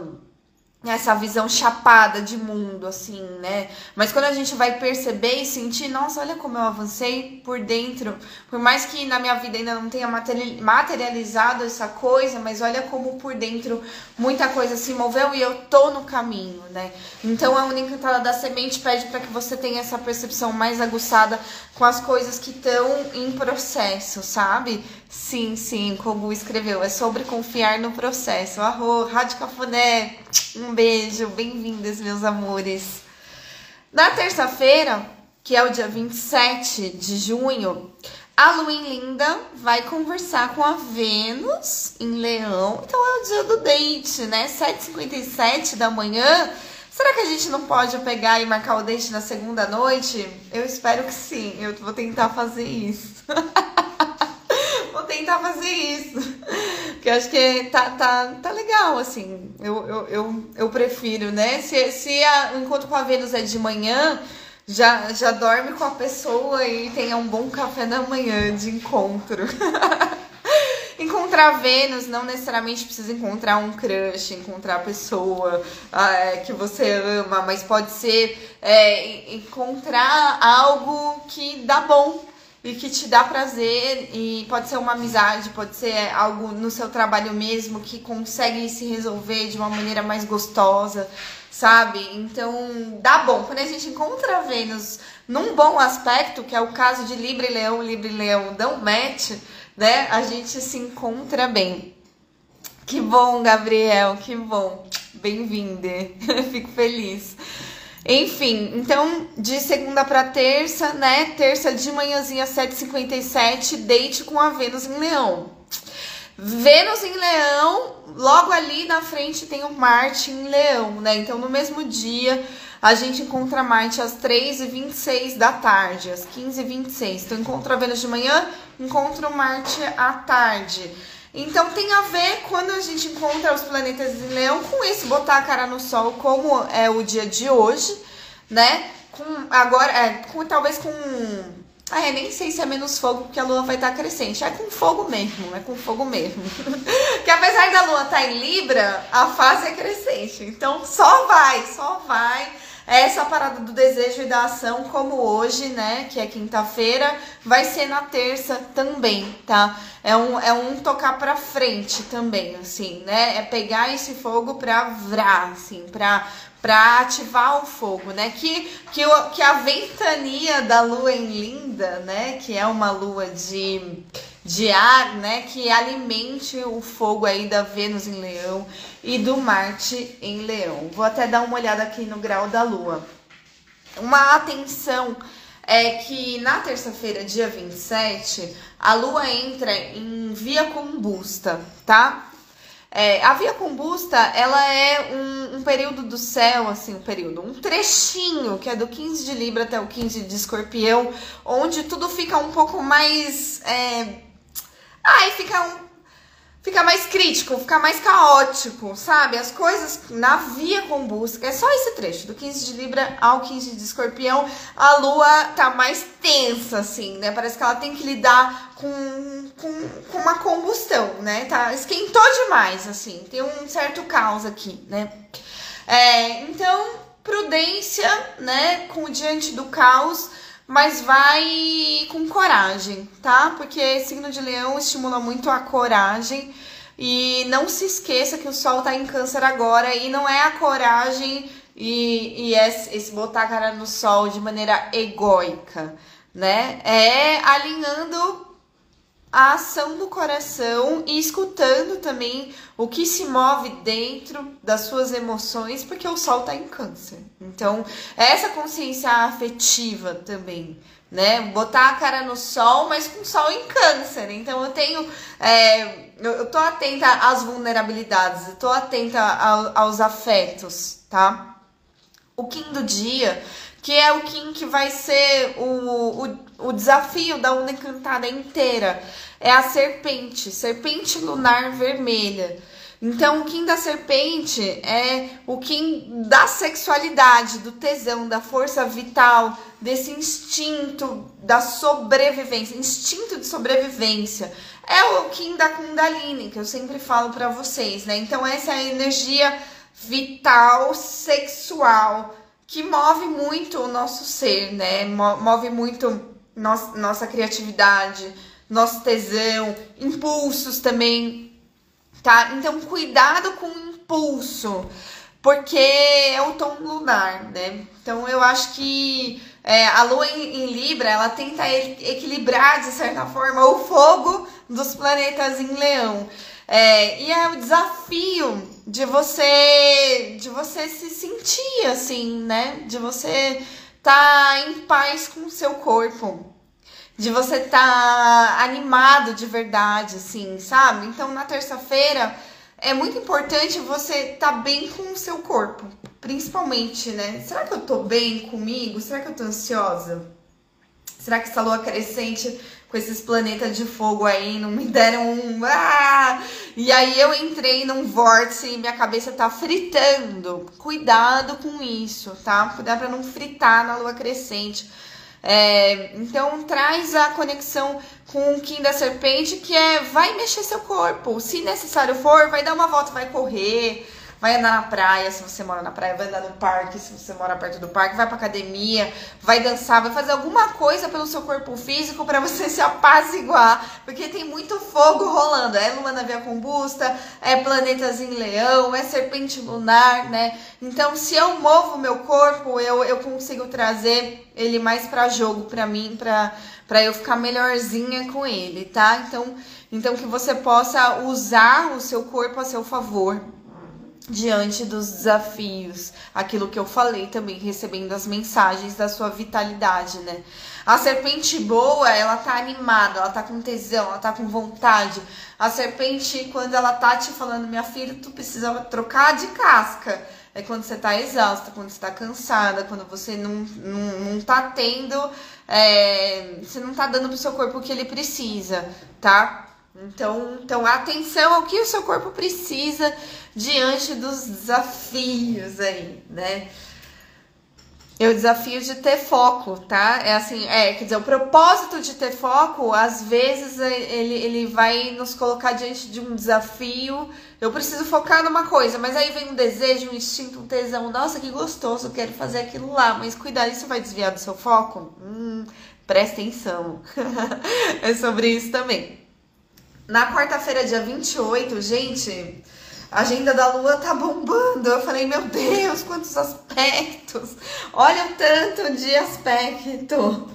essa visão chapada de mundo, assim, né? Mas quando a gente vai perceber e sentir, nossa, olha como eu avancei por dentro. Por mais que na minha vida ainda não tenha materi- materializado essa coisa, mas olha como por dentro muita coisa se moveu e eu tô no caminho, né? Então a Única da Semente pede para que você tenha essa percepção mais aguçada com as coisas que estão em processo, sabe? Sim, sim, como escreveu, é sobre confiar no processo. Arro, Rádio Cafuné, um beijo, bem-vindas, meus amores. Na terça-feira, que é o dia 27 de junho, a Lua em Linda vai conversar com a Vênus em Leão. Então é o dia do date, né? 7h57 da manhã. Será que a gente não pode pegar e marcar o date na segunda noite? Eu espero que sim. Eu vou tentar fazer isso. vou tentar fazer isso. Porque acho que tá, tá, tá legal, assim. Eu, eu, eu, eu prefiro, né? Se, se a, o encontro com a Vênus é de manhã, já, já dorme com a pessoa e tenha um bom café da manhã de encontro. Encontrar Vênus não necessariamente precisa encontrar um crush, encontrar a pessoa ah, que você ama, mas pode ser é, encontrar algo que dá bom e que te dá prazer e pode ser uma amizade, pode ser algo no seu trabalho mesmo que consegue se resolver de uma maneira mais gostosa, sabe? Então, dá bom. Quando a gente encontra Vênus num bom aspecto, que é o caso de Libra e Leão, Libra e Leão dão match, né? A gente se encontra bem. Que bom, Gabriel, que bom. Bem-vinda. Fico feliz. Enfim, então de segunda para terça, né? Terça de manhãzinha 7h57, date com a Vênus em Leão. Vênus em Leão, logo ali na frente tem o Marte em Leão, né? Então no mesmo dia a gente encontra Marte às 3h26 da tarde, às 15h26. Então encontra Vênus de manhã, encontra o Marte à tarde. Então tem a ver quando a gente encontra os planetas em Leão com isso, botar a cara no sol, como é o dia de hoje, né? Com agora, é, com talvez com ah, é, nem sei se é menos fogo, porque a lua vai estar crescente. É com fogo mesmo, é com fogo mesmo. que apesar da lua estar em Libra, a fase é crescente. Então só vai, só vai. Essa parada do desejo e da ação, como hoje, né, que é quinta-feira, vai ser na terça também, tá? É um, é um tocar pra frente também, assim, né? É pegar esse fogo pra vrar, assim, pra, pra ativar o fogo, né? Que, que, o, que a ventania da lua em Linda, né, que é uma lua de de ar, né, que alimente o fogo aí da Vênus em Leão e do Marte em Leão. Vou até dar uma olhada aqui no grau da Lua. Uma atenção é que na terça-feira, dia 27, a Lua entra em via combusta, tá? É, a via combusta, ela é um, um, período do céu, assim, um período, um trechinho, que é do 15 de Libra até o 15 de Escorpião, onde tudo fica um pouco mais é, Aí fica um fica mais crítico, fica mais caótico, sabe? As coisas na via com busca. É só esse trecho, do 15 de Libra ao 15 de Escorpião. A lua tá mais tensa, assim, né? Parece que ela tem que lidar com, com, com uma combustão, né? Tá, esquentou demais, assim. Tem um certo caos aqui, né? É, então, prudência, né? Com diante do caos mas vai com coragem, tá? Porque signo de leão estimula muito a coragem. E não se esqueça que o sol tá em câncer agora e não é a coragem e, e esse, esse botar a cara no sol de maneira egóica, né? É alinhando a ação do coração e escutando também o que se move dentro das suas emoções, porque o sol está em câncer. Então, essa consciência afetiva também, né? Botar a cara no sol, mas com sol em câncer. Então, eu tenho. É, eu, tô atenta às vulnerabilidades, eu tô atenta ao, aos afetos, tá? O Kim do dia que é o Kim que vai ser o, o, o desafio da Una Encantada inteira. É a serpente, serpente lunar vermelha. Então, o Kim da serpente é o Kim da sexualidade, do tesão, da força vital, desse instinto da sobrevivência, instinto de sobrevivência. É o Kim da Kundalini, que eu sempre falo para vocês, né? Então, essa é a energia vital, sexual, que move muito o nosso ser, né? Move muito nossa, nossa criatividade, nosso tesão, impulsos também, tá? Então, cuidado com o impulso, porque é o tom lunar, né? Então, eu acho que é, a lua em, em, Libra, ela tenta equilibrar, de certa forma, o fogo dos planetas em Leão. É, e é o desafio de você de você se sentir assim, né? De você tá em paz com o seu corpo. De você tá animado de verdade, assim, sabe? Então, na terça-feira, é muito importante você tá bem com o seu corpo. Principalmente, né? Será que eu tô bem comigo? Será que eu tô ansiosa? Será que essa lua crescente com esses planetas de fogo aí, não me deram um. Ah! E aí eu entrei num vórtice e minha cabeça tá fritando. Cuidado com isso, tá? Cuidado para não fritar na lua crescente. É, então traz a conexão com o Kim da Serpente, que é vai mexer seu corpo. Se necessário for, vai dar uma volta, vai correr, vai andar na praia, se você mora na praia, vai andar no parque, se você mora perto do parque, vai pra academia, vai dançar, vai fazer alguma coisa pelo seu corpo físico para você se apaziguar, porque tem muito fogo rolando. É lua na via combusta, é planetas em leão, é serpente lunar, né? Então, se eu movo o meu corpo, eu, eu consigo trazer ele mais para jogo para mim, para para eu ficar melhorzinha com ele, tá? Então, então que você possa usar o seu corpo a seu favor diante dos desafios, aquilo que eu falei também, recebendo as mensagens da sua vitalidade, né? A serpente boa, ela tá animada, ela tá com tesão, ela tá com vontade. A serpente, quando ela tá te falando, minha filha, tu precisa trocar de casca. É quando você tá exausta, quando você tá cansada, quando você não, não, não tá tendo é, você não tá dando pro seu corpo o que ele precisa, tá? Então, então atenção ao que o seu corpo precisa diante dos desafios aí, né? É o desafio de ter foco, tá? É assim, é, quer dizer, o propósito de ter foco, às vezes é, ele, ele vai nos colocar diante de um desafio. Eu preciso focar numa coisa, mas aí vem um desejo, um instinto, um tesão. Nossa, que gostoso, eu quero fazer aquilo lá. Mas cuidado, isso vai desviar do seu foco? Hum, presta atenção. é sobre isso também. Na quarta-feira, dia 28, gente, a agenda da lua tá bombando. Eu falei, meu Deus, quantos aspectos! Olha o tanto de aspecto!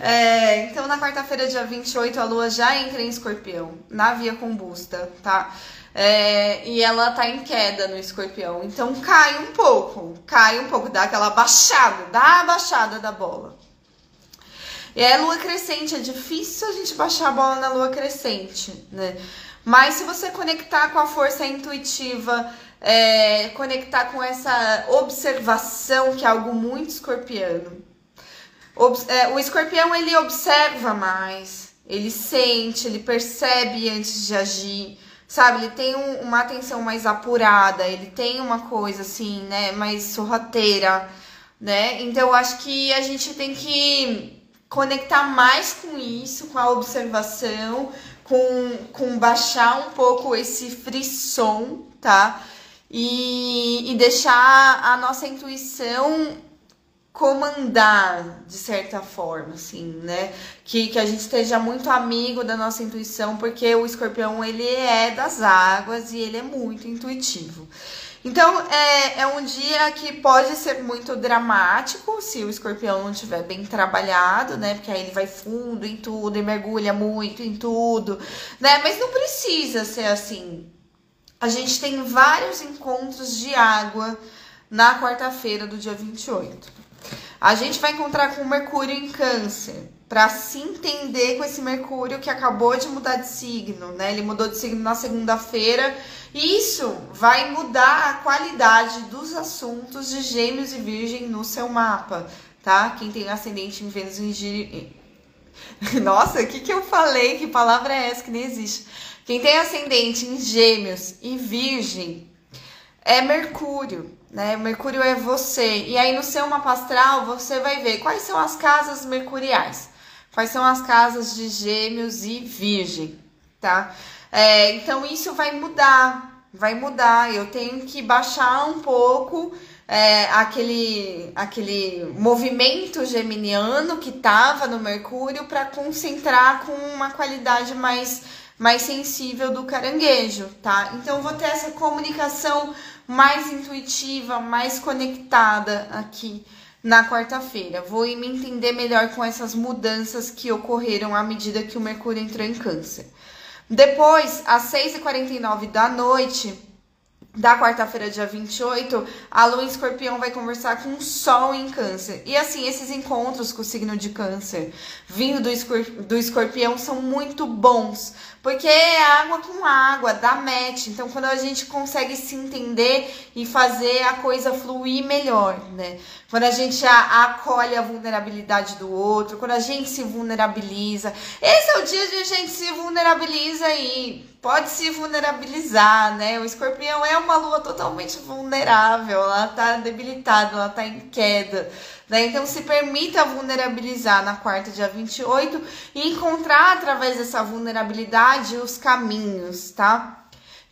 É, então, na quarta-feira, dia 28, a lua já entra em escorpião, na via combusta, tá? É, e ela tá em queda no escorpião. Então, cai um pouco, cai um pouco, dá aquela baixada, dá a baixada da bola. E é lua crescente, é difícil a gente baixar a bola na lua crescente, né? Mas se você conectar com a força intuitiva, é, conectar com essa observação, que é algo muito escorpiano. Ob é, o escorpião ele observa mais, ele sente, ele percebe antes de agir, sabe? Ele tem um, uma atenção mais apurada, ele tem uma coisa assim, né, mais sorrateira, né? Então eu acho que a gente tem que conectar mais com isso, com a observação, com, com baixar um pouco esse frisson, tá? E, e deixar a nossa intuição comandar de certa forma, assim, né? Que, que a gente esteja muito amigo da nossa intuição, porque o escorpião ele é das águas e ele é muito intuitivo. Então, é, é um dia que pode ser muito dramático se o escorpião não estiver bem trabalhado, né? Porque aí ele vai fundo em tudo e mergulha muito em tudo, né? Mas não precisa ser assim. A gente tem vários encontros de água na quarta-feira do dia 28. A gente vai encontrar com o Mercúrio em Câncer para se entender com esse Mercúrio que acabou de mudar de signo, né? Ele mudou de signo na segunda-feira isso vai mudar a qualidade dos assuntos de Gêmeos e Virgem no seu mapa, tá? Quem tem ascendente em Vênus em Gêmeos. Nossa, o que, que eu falei? Que palavra é essa que nem existe? Quem tem ascendente em Gêmeos e Virgem é Mercúrio, né? Mercúrio é você. E aí no seu mapa astral você vai ver quais são as casas mercuriais, quais são as casas de Gêmeos e Virgem, tá? É, então isso vai mudar, vai mudar. Eu tenho que baixar um pouco é, aquele, aquele movimento geminiano que estava no Mercúrio para concentrar com uma qualidade mais, mais sensível do caranguejo, tá? Então vou ter essa comunicação mais intuitiva, mais conectada aqui na quarta-feira. Vou me entender melhor com essas mudanças que ocorreram à medida que o Mercúrio entrou em Câncer. Depois, às 6h49 da noite da quarta-feira, dia 28, a Lua em Escorpião vai conversar com o Sol em Câncer. E assim, esses encontros com o signo de Câncer, vindo do, escorp do escorpião, são muito bons porque é água com água, dá match. Então, quando a gente consegue se entender e fazer a coisa fluir melhor, né? Quando a gente acolhe a vulnerabilidade do outro, quando a gente se vulnerabiliza. Esse é o dia de a gente se vulnerabiliza e pode se vulnerabilizar, né? O escorpião é uma lua totalmente vulnerável, ela tá debilitada, ela tá em queda. Né? Então, se permita vulnerabilizar na quarta, dia 28, e encontrar através dessa vulnerabilidade os caminhos, tá?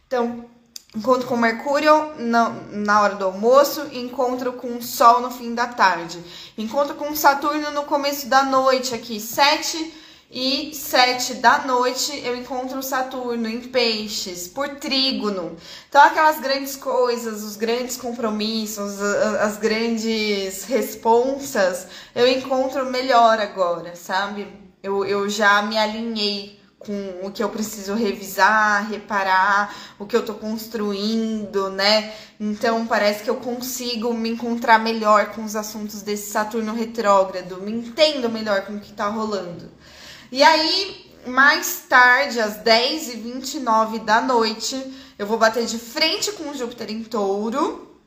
Então, encontro com Mercúrio na, na hora do almoço, encontro com Sol no fim da tarde. Encontro com Saturno no começo da noite aqui, 7 e 7 da noite eu encontro Saturno em peixes, por trígono. Então, aquelas grandes coisas, os grandes compromissos, as grandes responsas, eu encontro melhor agora, sabe? Eu, eu já me alinhei com o que eu preciso revisar, reparar, o que eu tô construindo, né? Então parece que eu consigo me encontrar melhor com os assuntos desse Saturno retrógrado, me entendo melhor com o que tá rolando. E aí, mais tarde, às 10h29 da noite, eu vou bater de frente com o Júpiter em touro.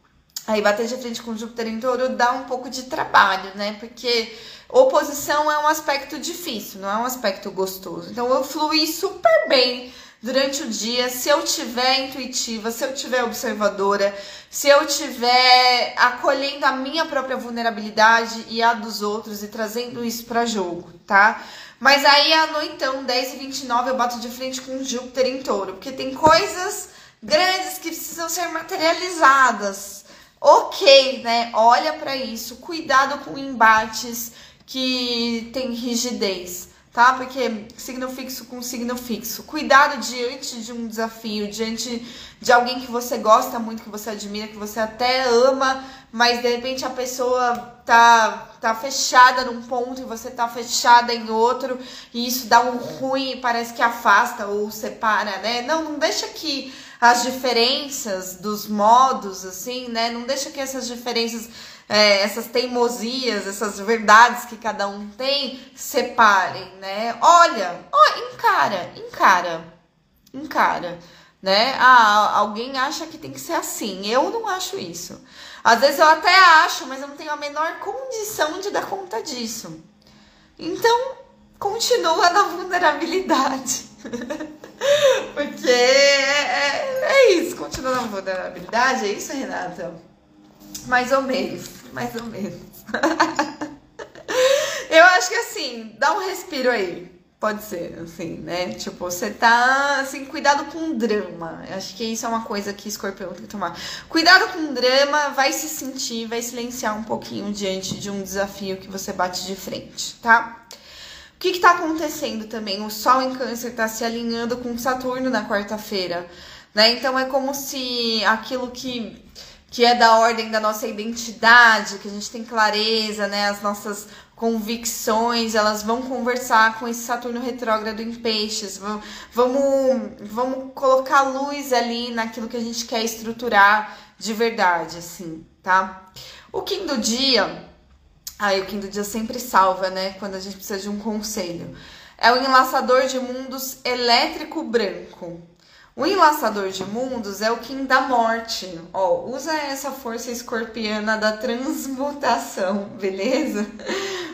Aí bater de frente com Júpiter em touro dá um pouco de trabalho, né? Porque oposição é um aspecto difícil, não é um aspecto gostoso. Então eu fluí super bem durante o dia, se eu tiver intuitiva, se eu tiver observadora, se eu tiver acolhendo a minha própria vulnerabilidade e a dos outros e trazendo isso para jogo, tá? Mas aí à noitão, 10 e 29 eu bato de frente com Júpiter em touro, porque tem coisas grandes que precisam ser materializadas. Ok, né? Olha para isso, cuidado com embates que tem rigidez, tá? Porque signo fixo com signo fixo. Cuidado diante de um desafio, diante de alguém que você gosta muito, que você admira, que você até ama, mas de repente a pessoa tá, tá fechada num ponto e você tá fechada em outro, e isso dá um ruim e parece que afasta ou separa, né? Não, não deixa que as diferenças dos modos, assim, né? Não deixa que essas diferenças, é, essas teimosias, essas verdades que cada um tem separem, né? Olha, ó, encara, encara, encara, né? Ah, alguém acha que tem que ser assim. Eu não acho isso. Às vezes eu até acho, mas eu não tenho a menor condição de dar conta disso. Então, continua na vulnerabilidade. Porque é, é, é isso, continua na vulnerabilidade, é isso, Renata? Mais ou menos, mais ou menos. Eu acho que assim, dá um respiro aí. Pode ser, assim, né? Tipo, você tá, assim, cuidado com drama. Eu Acho que isso é uma coisa que escorpião tem que tomar. Cuidado com drama, vai se sentir, vai silenciar um pouquinho diante de um desafio que você bate de frente, tá? O que está acontecendo também? O Sol em Câncer está se alinhando com Saturno na quarta-feira, né? Então é como se aquilo que, que é da ordem da nossa identidade, que a gente tem clareza, né? As nossas convicções, elas vão conversar com esse Saturno retrógrado em peixes. Vamos, vamos, colocar luz ali naquilo que a gente quer estruturar de verdade, assim, tá? O Kim do dia Aí o Kim do dia sempre salva, né? Quando a gente precisa de um conselho. É o enlaçador de mundos elétrico branco. O enlaçador de mundos é o Kim da morte. Ó, usa essa força escorpiana da transmutação, beleza?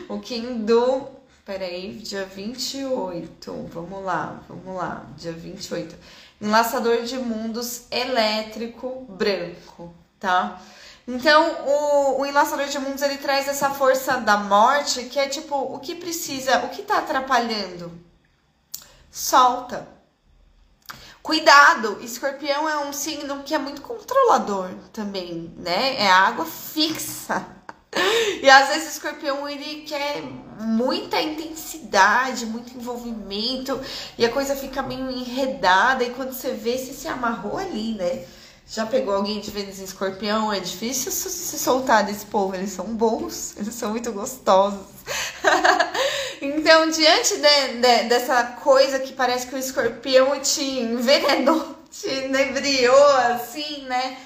O Kim do. Peraí, dia 28. Vamos lá, vamos lá. Dia 28. Enlaçador de mundos elétrico branco, tá? Então, o, o enlaçador de mundos ele traz essa força da morte, que é tipo, o que precisa, o que tá atrapalhando? Solta. Cuidado, escorpião é um signo que é muito controlador também, né? É água fixa. E às vezes o escorpião ele quer muita intensidade, muito envolvimento, e a coisa fica meio enredada, e quando você vê, você se amarrou ali, né? Já pegou alguém de Vênus em escorpião? É difícil se soltar desse povo. Eles são bons, eles são muito gostosos. então, diante de, de- dessa coisa que parece que o escorpião te envenenou, te inebriou, assim, né?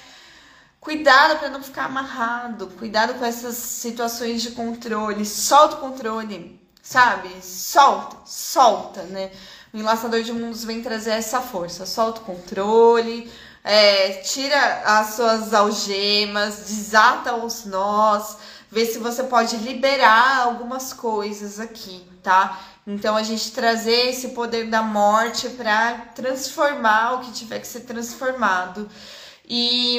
Cuidado para não ficar amarrado. Cuidado com essas situações de controle. Solta o controle, sabe? Solta, solta, né? O enlaçador de mundos vem trazer essa força. Solta o controle, é, tira as suas algemas, desata os nós, vê se você pode liberar algumas coisas aqui, tá? Então a gente trazer esse poder da morte para transformar o que tiver que ser transformado. E,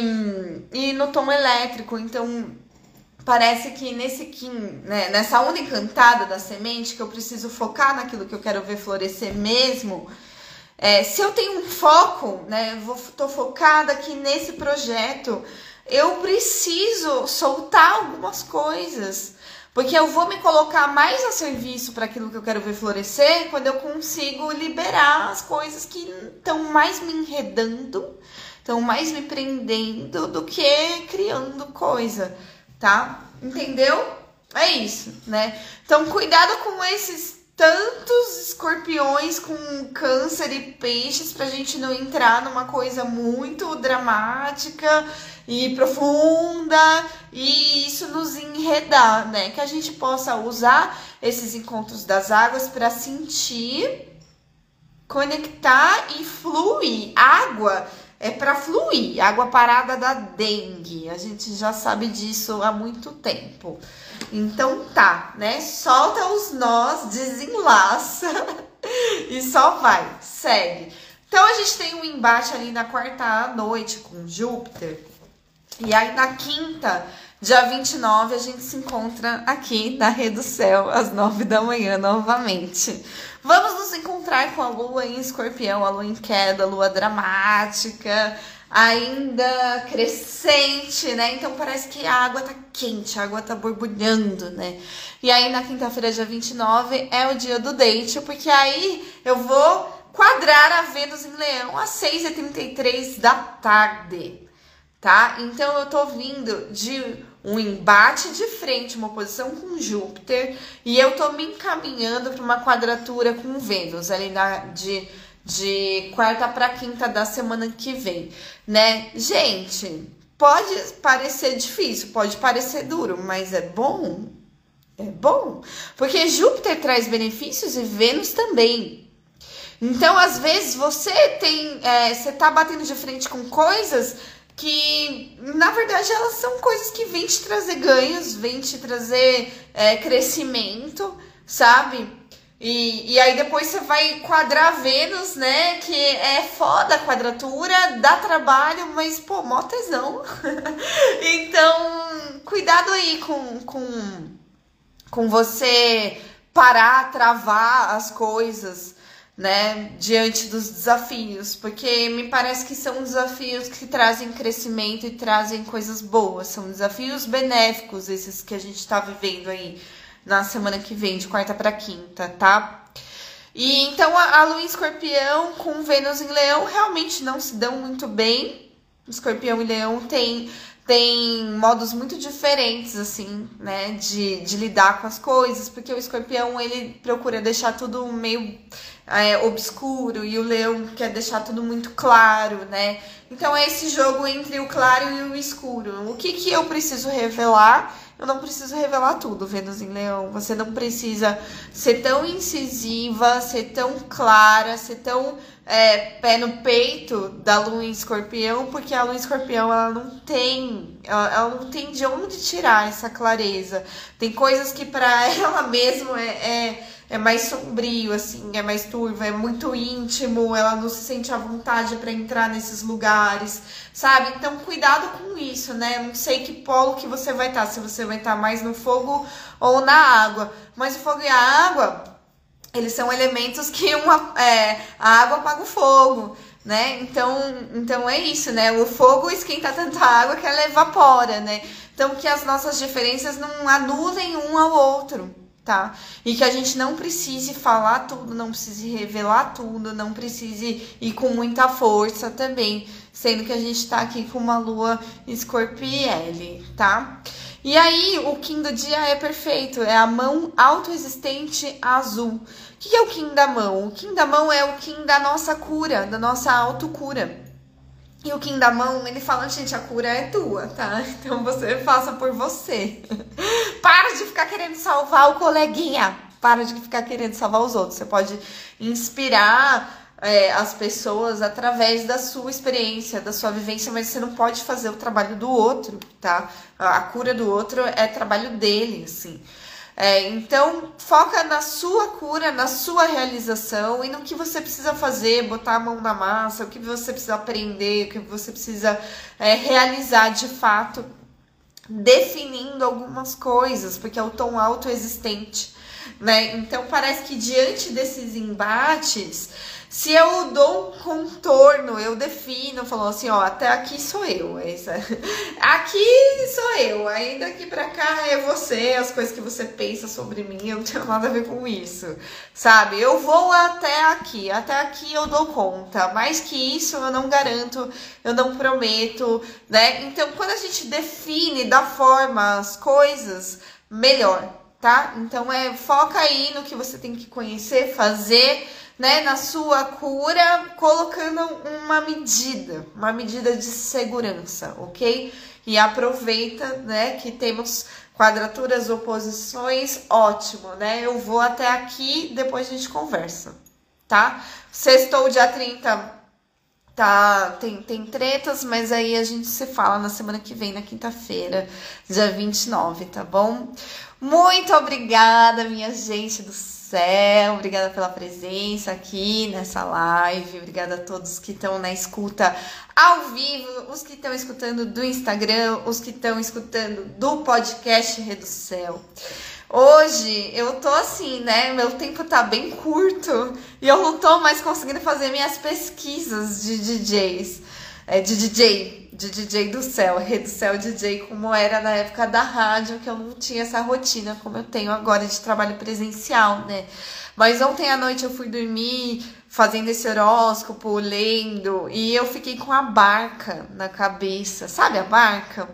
e no tom elétrico, então parece que nesse Kim, né, nessa onda encantada da semente, que eu preciso focar naquilo que eu quero ver florescer mesmo, É, se eu tenho um foco, né, tô focada aqui nesse projeto, eu preciso soltar algumas coisas. Porque eu vou me colocar mais a serviço para aquilo que eu quero ver florescer quando eu consigo liberar as coisas que estão mais me enredando, estão mais me prendendo do que criando coisa, tá? Entendeu? É isso, né? Então, cuidado com esses tantos escorpiões com câncer e peixes pra gente não entrar numa coisa muito dramática e profunda e isso nos enredar, né? Que a gente possa usar esses encontros das águas para sentir, conectar e fluir. Água é para fluir, água parada da dengue. A gente já sabe disso há muito tempo. Então tá, né? Solta os nós, desenlaça e só vai, segue. Então a gente tem um embate ali na quarta noite com Júpiter. E aí na quinta, dia 29, a gente se encontra aqui na Rede do Céu às nove da manhã novamente. Vamos nos encontrar com a lua em escorpião, a lua em queda, a lua dramática, ainda crescente, né? Então parece que a água tá quente, a água tá borbulhando, né? E aí na quinta-feira, dia 29, é o dia do date, porque aí eu vou quadrar a Vênus em Leão às 6h33 da tarde, tá? Então eu tô vindo de um embate de frente, uma oposição com Júpiter, e eu tô me encaminhando para uma quadratura com Vênus ali na, de de quarta para quinta da semana que vem, né? Gente, pode parecer difícil, pode parecer duro, mas é bom. É bom, porque Júpiter traz benefícios e Vênus também. Então, às vezes, você tem. É, você tá batendo de frente com coisas que, na verdade, elas são coisas que vêm te trazer ganhos, vêm te trazer é, crescimento, sabe? E, e aí depois você vai quadrar Vênus, né? Que é foda a quadratura, dá trabalho, mas, pô, mó tesão. então, cuidado aí com, com, com você parar, travar as coisas, né? Diante dos desafios. Porque me parece que são desafios que trazem crescimento e trazem coisas boas. São desafios benéficos esses que a gente tá vivendo aí na semana que vem, de quarta para quinta, tá? E então a, a Lua em Escorpião com Vênus em Leão realmente não se dão muito bem. Escorpião e Leão tem tem modos muito diferentes, assim, né, de, de lidar com as coisas, porque o escorpião, ele procura deixar tudo meio é, obscuro e o leão quer deixar tudo muito claro, né? Então é esse jogo entre o claro e o escuro. O que que eu preciso revelar eu não preciso revelar tudo, Vênus em Leão. Você não precisa ser tão incisiva, ser tão clara, ser tão é, pé no peito da Lua em Escorpião, porque a Lua em Escorpião ela não tem, ela, ela não tem de onde tirar essa clareza. Tem coisas que para ela mesmo é, é é mais sombrio, assim, é mais turvo, é muito íntimo, ela não se sente à vontade para entrar nesses lugares, sabe? Então, cuidado com isso, né? Não sei que polo que você vai estar, tá, se você vai estar tá mais no fogo ou na água. Mas o fogo e a água, eles são elementos que uma, é, a água apaga o fogo. Né? Então, então é isso, né? O fogo esquenta tanta água que ela evapora, né? Então que as nossas diferenças não anulem um ao outro, tá? E que a gente não precise falar tudo, não precise revelar tudo, não precise ir com muita força também, sendo que a gente tá aqui com uma lua escorpiele, tá? E aí, o Kim do dia é perfeito, é a mão autoexistente azul. O que é o Kim da mão? O Kim da mão é o Kim da nossa cura, da nossa autocura. E o Kim da mão, ele fala, gente, a cura é tua, tá? Então você faça por você. Para de ficar querendo salvar o coleguinha. Para de ficar querendo salvar os outros. Você pode inspirar é, as pessoas através da sua experiência, da sua vivência, mas você não pode fazer o trabalho do outro, tá? A cura do outro é trabalho dele, assim. É, então, foca na sua cura, na sua realização e no que você precisa fazer, botar a mão na massa, o que você precisa aprender, o que você precisa é, realizar de fato, definindo algumas coisas, porque é o tom autoexistente. né? Então parece que diante desses embates, se eu dou um contorno, eu defino, falo assim, ó, até aqui sou eu, essa, aqui sou eu, aí daqui pra cá é você, as coisas que você pensa sobre mim, eu não tenho nada a ver com isso, sabe? Eu vou até aqui, até aqui eu dou conta, mais que isso eu não garanto, eu não prometo, né? Então quando a gente define da forma as coisas, melhor, tá? Então é foca aí no que você tem que conhecer, fazer, né, na sua cura, colocando uma medida, uma medida de segurança, ok? E aproveita, né, que temos quadraturas, oposições, ótimo, né? Eu vou até aqui, depois a gente conversa, tá? Sextou dia 30, tá, tem, tem tretas, mas aí a gente se fala na semana que vem, na quinta-feira, dia 29, tá bom? Muito obrigada, minha gente do céu, obrigada pela presença aqui nessa live, obrigada a todos que estão na escuta ao vivo, os que estão escutando do Instagram, os que estão escutando do podcast Reducel. Hoje eu tô assim, né? Meu tempo tá bem curto e eu não tô mais conseguindo fazer minhas pesquisas de DJs, é, de DJ, de DJ do céu, Rede do Céu DJ, como era na época da rádio, que eu não tinha essa rotina como eu tenho agora de trabalho presencial, né? Mas ontem à noite eu fui dormir fazendo esse horóscopo, lendo, e eu fiquei com a barca na cabeça. Sabe a barca?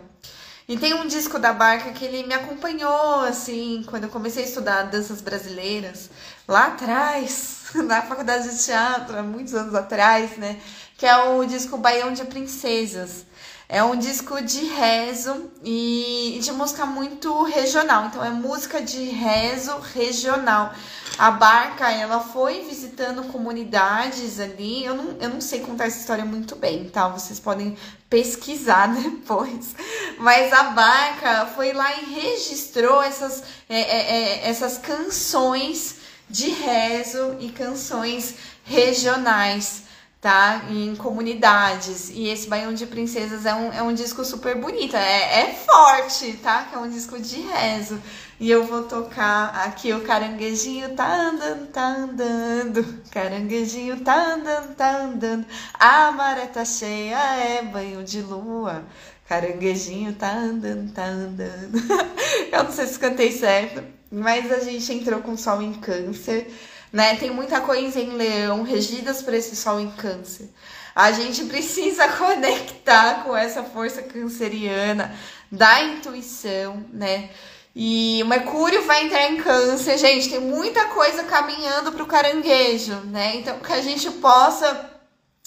E tem um disco da Barca que ele me acompanhou, assim, quando eu comecei a estudar danças brasileiras, lá atrás, na faculdade de teatro, há muitos anos atrás, né? Que é o disco Baião de Princesas. É um disco de rezo e de música muito regional. Então, é música de rezo regional. A Barca, ela foi visitando comunidades ali. Eu não, eu não sei contar essa história muito bem, tá? Vocês podem pesquisar depois. Mas a Barca foi lá e registrou essas, é, é, é, essas canções de rezo e canções regionais tá? Em comunidades. E esse Baião de Princesas é um, é um disco super bonito. É, é forte, tá? Que é um disco de rezo. E eu vou tocar aqui o caranguejinho tá andando, tá andando. Caranguejinho tá andando, tá andando. A maré tá cheia, é banho de lua. Caranguejinho tá andando, tá andando. eu não sei se cantei certo, mas a gente entrou com sol em câncer né? Tem muita coisa em leão regidas por esse sol em câncer. A gente precisa conectar com essa força canceriana da intuição, né? E o Mercúrio vai entrar em câncer, gente. Tem muita coisa caminhando para o caranguejo, né? Então, que a gente possa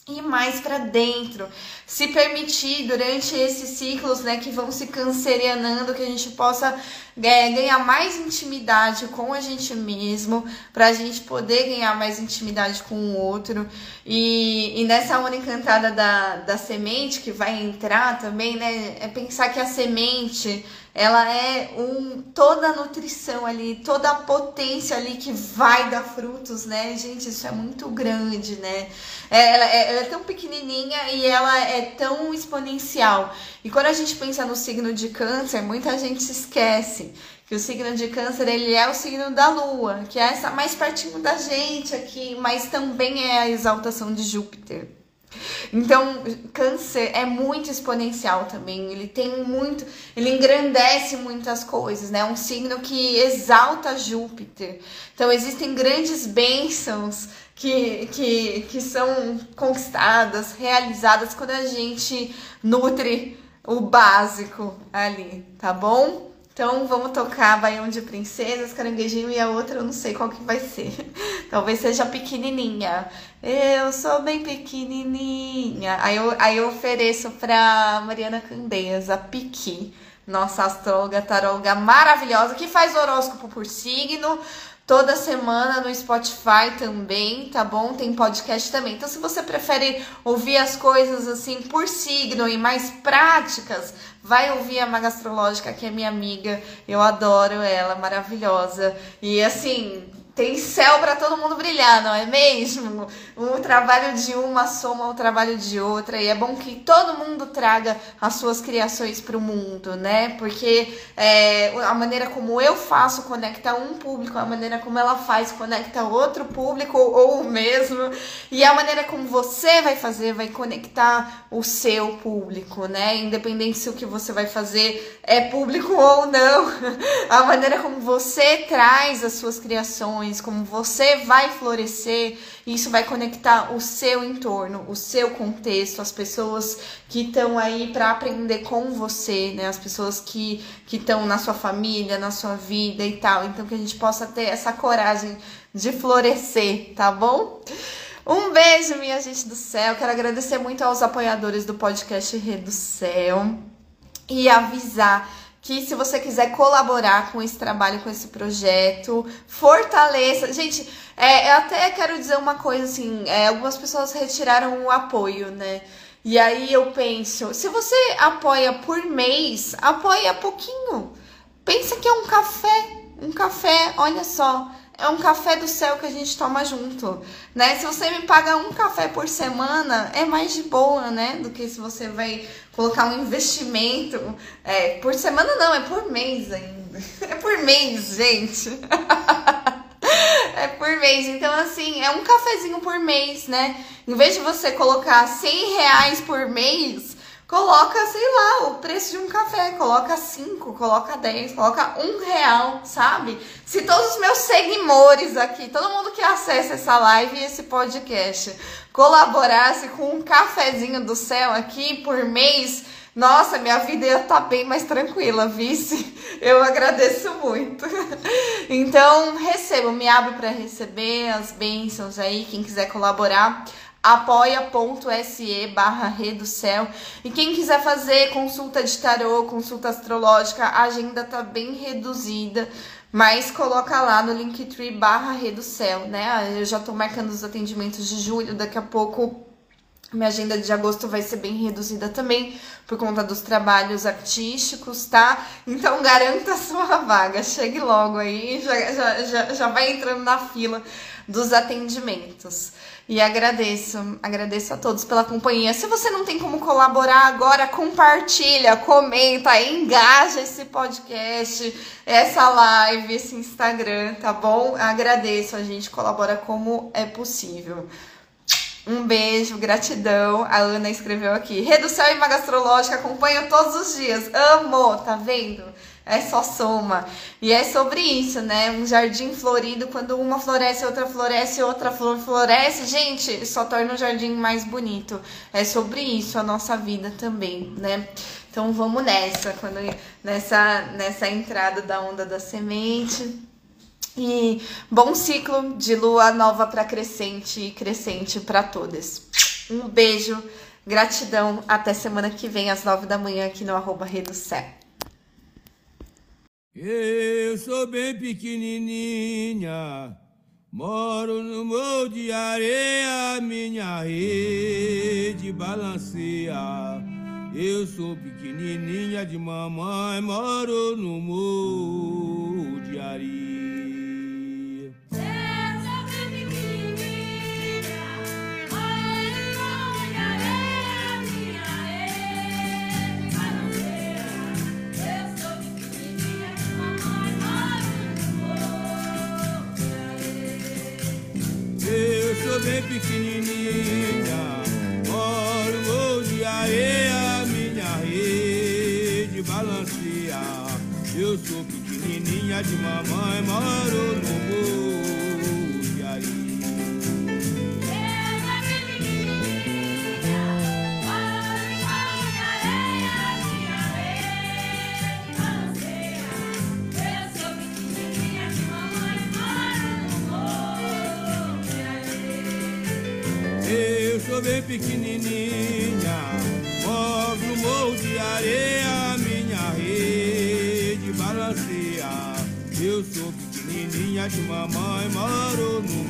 ir mais para dentro, se permitir durante esses ciclos, né, que vão se cancerianando, que a gente possa é, ganhar mais intimidade com a gente mesmo, para a gente poder ganhar mais intimidade com o outro. E, e nessa onda encantada da, da semente que vai entrar também, né, é pensar que a semente ela é um toda a nutrição ali, toda a potência ali que vai dar frutos, né? Gente, isso é muito grande, né? É, ela, é, ela é tão pequenininha e ela é tão exponencial. E quando a gente pensa no signo de câncer, muita gente se esquece que o signo de câncer ele é o signo da lua, que é essa mais pertinho da gente aqui, mas também é a exaltação de Júpiter. Então, câncer é muito exponencial também. Ele tem muito, ele engrandece muitas coisas, né? É um signo que exalta Júpiter. Então, existem grandes bênçãos que, que, que são conquistadas, realizadas quando a gente nutre o básico ali, tá bom? Então vamos tocar Baião de Princesas, Caranguejinho e a outra eu não sei qual que vai ser. Talvez seja pequenininha. Eu sou bem pequenininha. Aí eu, aí eu ofereço pra Mariana Candeias, a Piqui, nossa astróloga, taróloga maravilhosa, que faz horóscopo por signo, toda semana no Spotify também, tá bom? Tem podcast também. Então, se você prefere ouvir as coisas assim por signo e mais práticas, vai ouvir a Magastrológica, que é minha amiga. Eu adoro ela, maravilhosa. E assim, tem céu para todo mundo brilhar, não é mesmo? O trabalho de uma soma ao trabalho de outra e é bom que todo mundo traga as suas criações para o mundo, né? Porque é, a maneira como eu faço conecta um público, a maneira como ela faz conecta outro público ou o mesmo e a maneira como você vai fazer vai conectar o seu público, né? Independente se o que você vai fazer é público ou não, a maneira como você traz as suas criações como você vai florescer, isso vai conectar o seu entorno, o seu contexto, as pessoas que estão aí para aprender com você, né? As pessoas que que estão na sua família, na sua vida e tal. Então que a gente possa ter essa coragem de florescer, tá bom? Um beijo, minha gente do céu. Quero agradecer muito aos apoiadores do podcast Rede do Céu e avisar que se você quiser colaborar com esse trabalho, com esse projeto, fortaleça. Gente, é, eu até quero dizer uma coisa assim: é, algumas pessoas retiraram o apoio, né? E aí eu penso, se você apoia por mês, apoia pouquinho. Pensa que é um café, um café, olha só, é um café do céu que a gente toma junto, né? Se você me paga um café por semana, é mais de boa, né? Do que se você vai colocar um investimento é, por semana, não, é por mês ainda. É por mês, gente. é por mês. Então, assim, é um cafezinho por mês, né? Em vez de você colocar 100 reais por mês, coloca, sei lá, o preço de um café, coloca 5, coloca 10, coloca um real, sabe? Se todos os meus seguidores aqui, todo mundo que acessa essa live e esse podcast, colaborasse com um cafezinho do céu aqui por mês, nossa, minha vida ia estar tá bem mais tranquila, vice. Eu agradeço muito. Então, recebo, me abro para receber as bênçãos aí, quem quiser colaborar apoia.se barra do céu. E quem quiser fazer consulta de tarô, consulta astrológica, a agenda tá bem reduzida, mas coloca lá no Linktree barra do céu, né? Eu já tô marcando os atendimentos de julho, daqui a pouco minha agenda de agosto vai ser bem reduzida também por conta dos trabalhos artísticos, tá? Então garanta a sua vaga, chegue logo aí, já, já, já, já vai entrando na fila dos atendimentos. E agradeço, agradeço a todos pela companhia. Se você não tem como colaborar agora, compartilha, comenta, engaja esse podcast, essa live, esse Instagram, tá bom? Agradeço, a gente colabora como é possível. Um beijo, gratidão. A Ana escreveu aqui. Redução e Magastrológica, acompanho todos os dias. Amo, tá vendo? É só soma. E é sobre isso, né? Um jardim florido, quando uma floresce, outra floresce, outra flor floresce, gente, só torna o jardim mais bonito. É sobre isso a nossa vida também, né? Então vamos nessa, quando nessa nessa entrada da onda da semente. E bom ciclo de lua nova para crescente e crescente para todas. Um beijo, gratidão, até semana que vem às nove da manhã aqui no arroba. Eu sou bem pequenininha, moro no morro de areia, minha rede balanceia. Eu sou pequenininha de mamãe, moro no morro de areia. Sou bem pequenininha, moro no de areia, minha rede balanceia. Eu sou pequenininha de mamãe, moro no morro sou bem pequenininha, no morro de areia, minha rede balanceia. Eu sou pequenininha de mamãe, moro no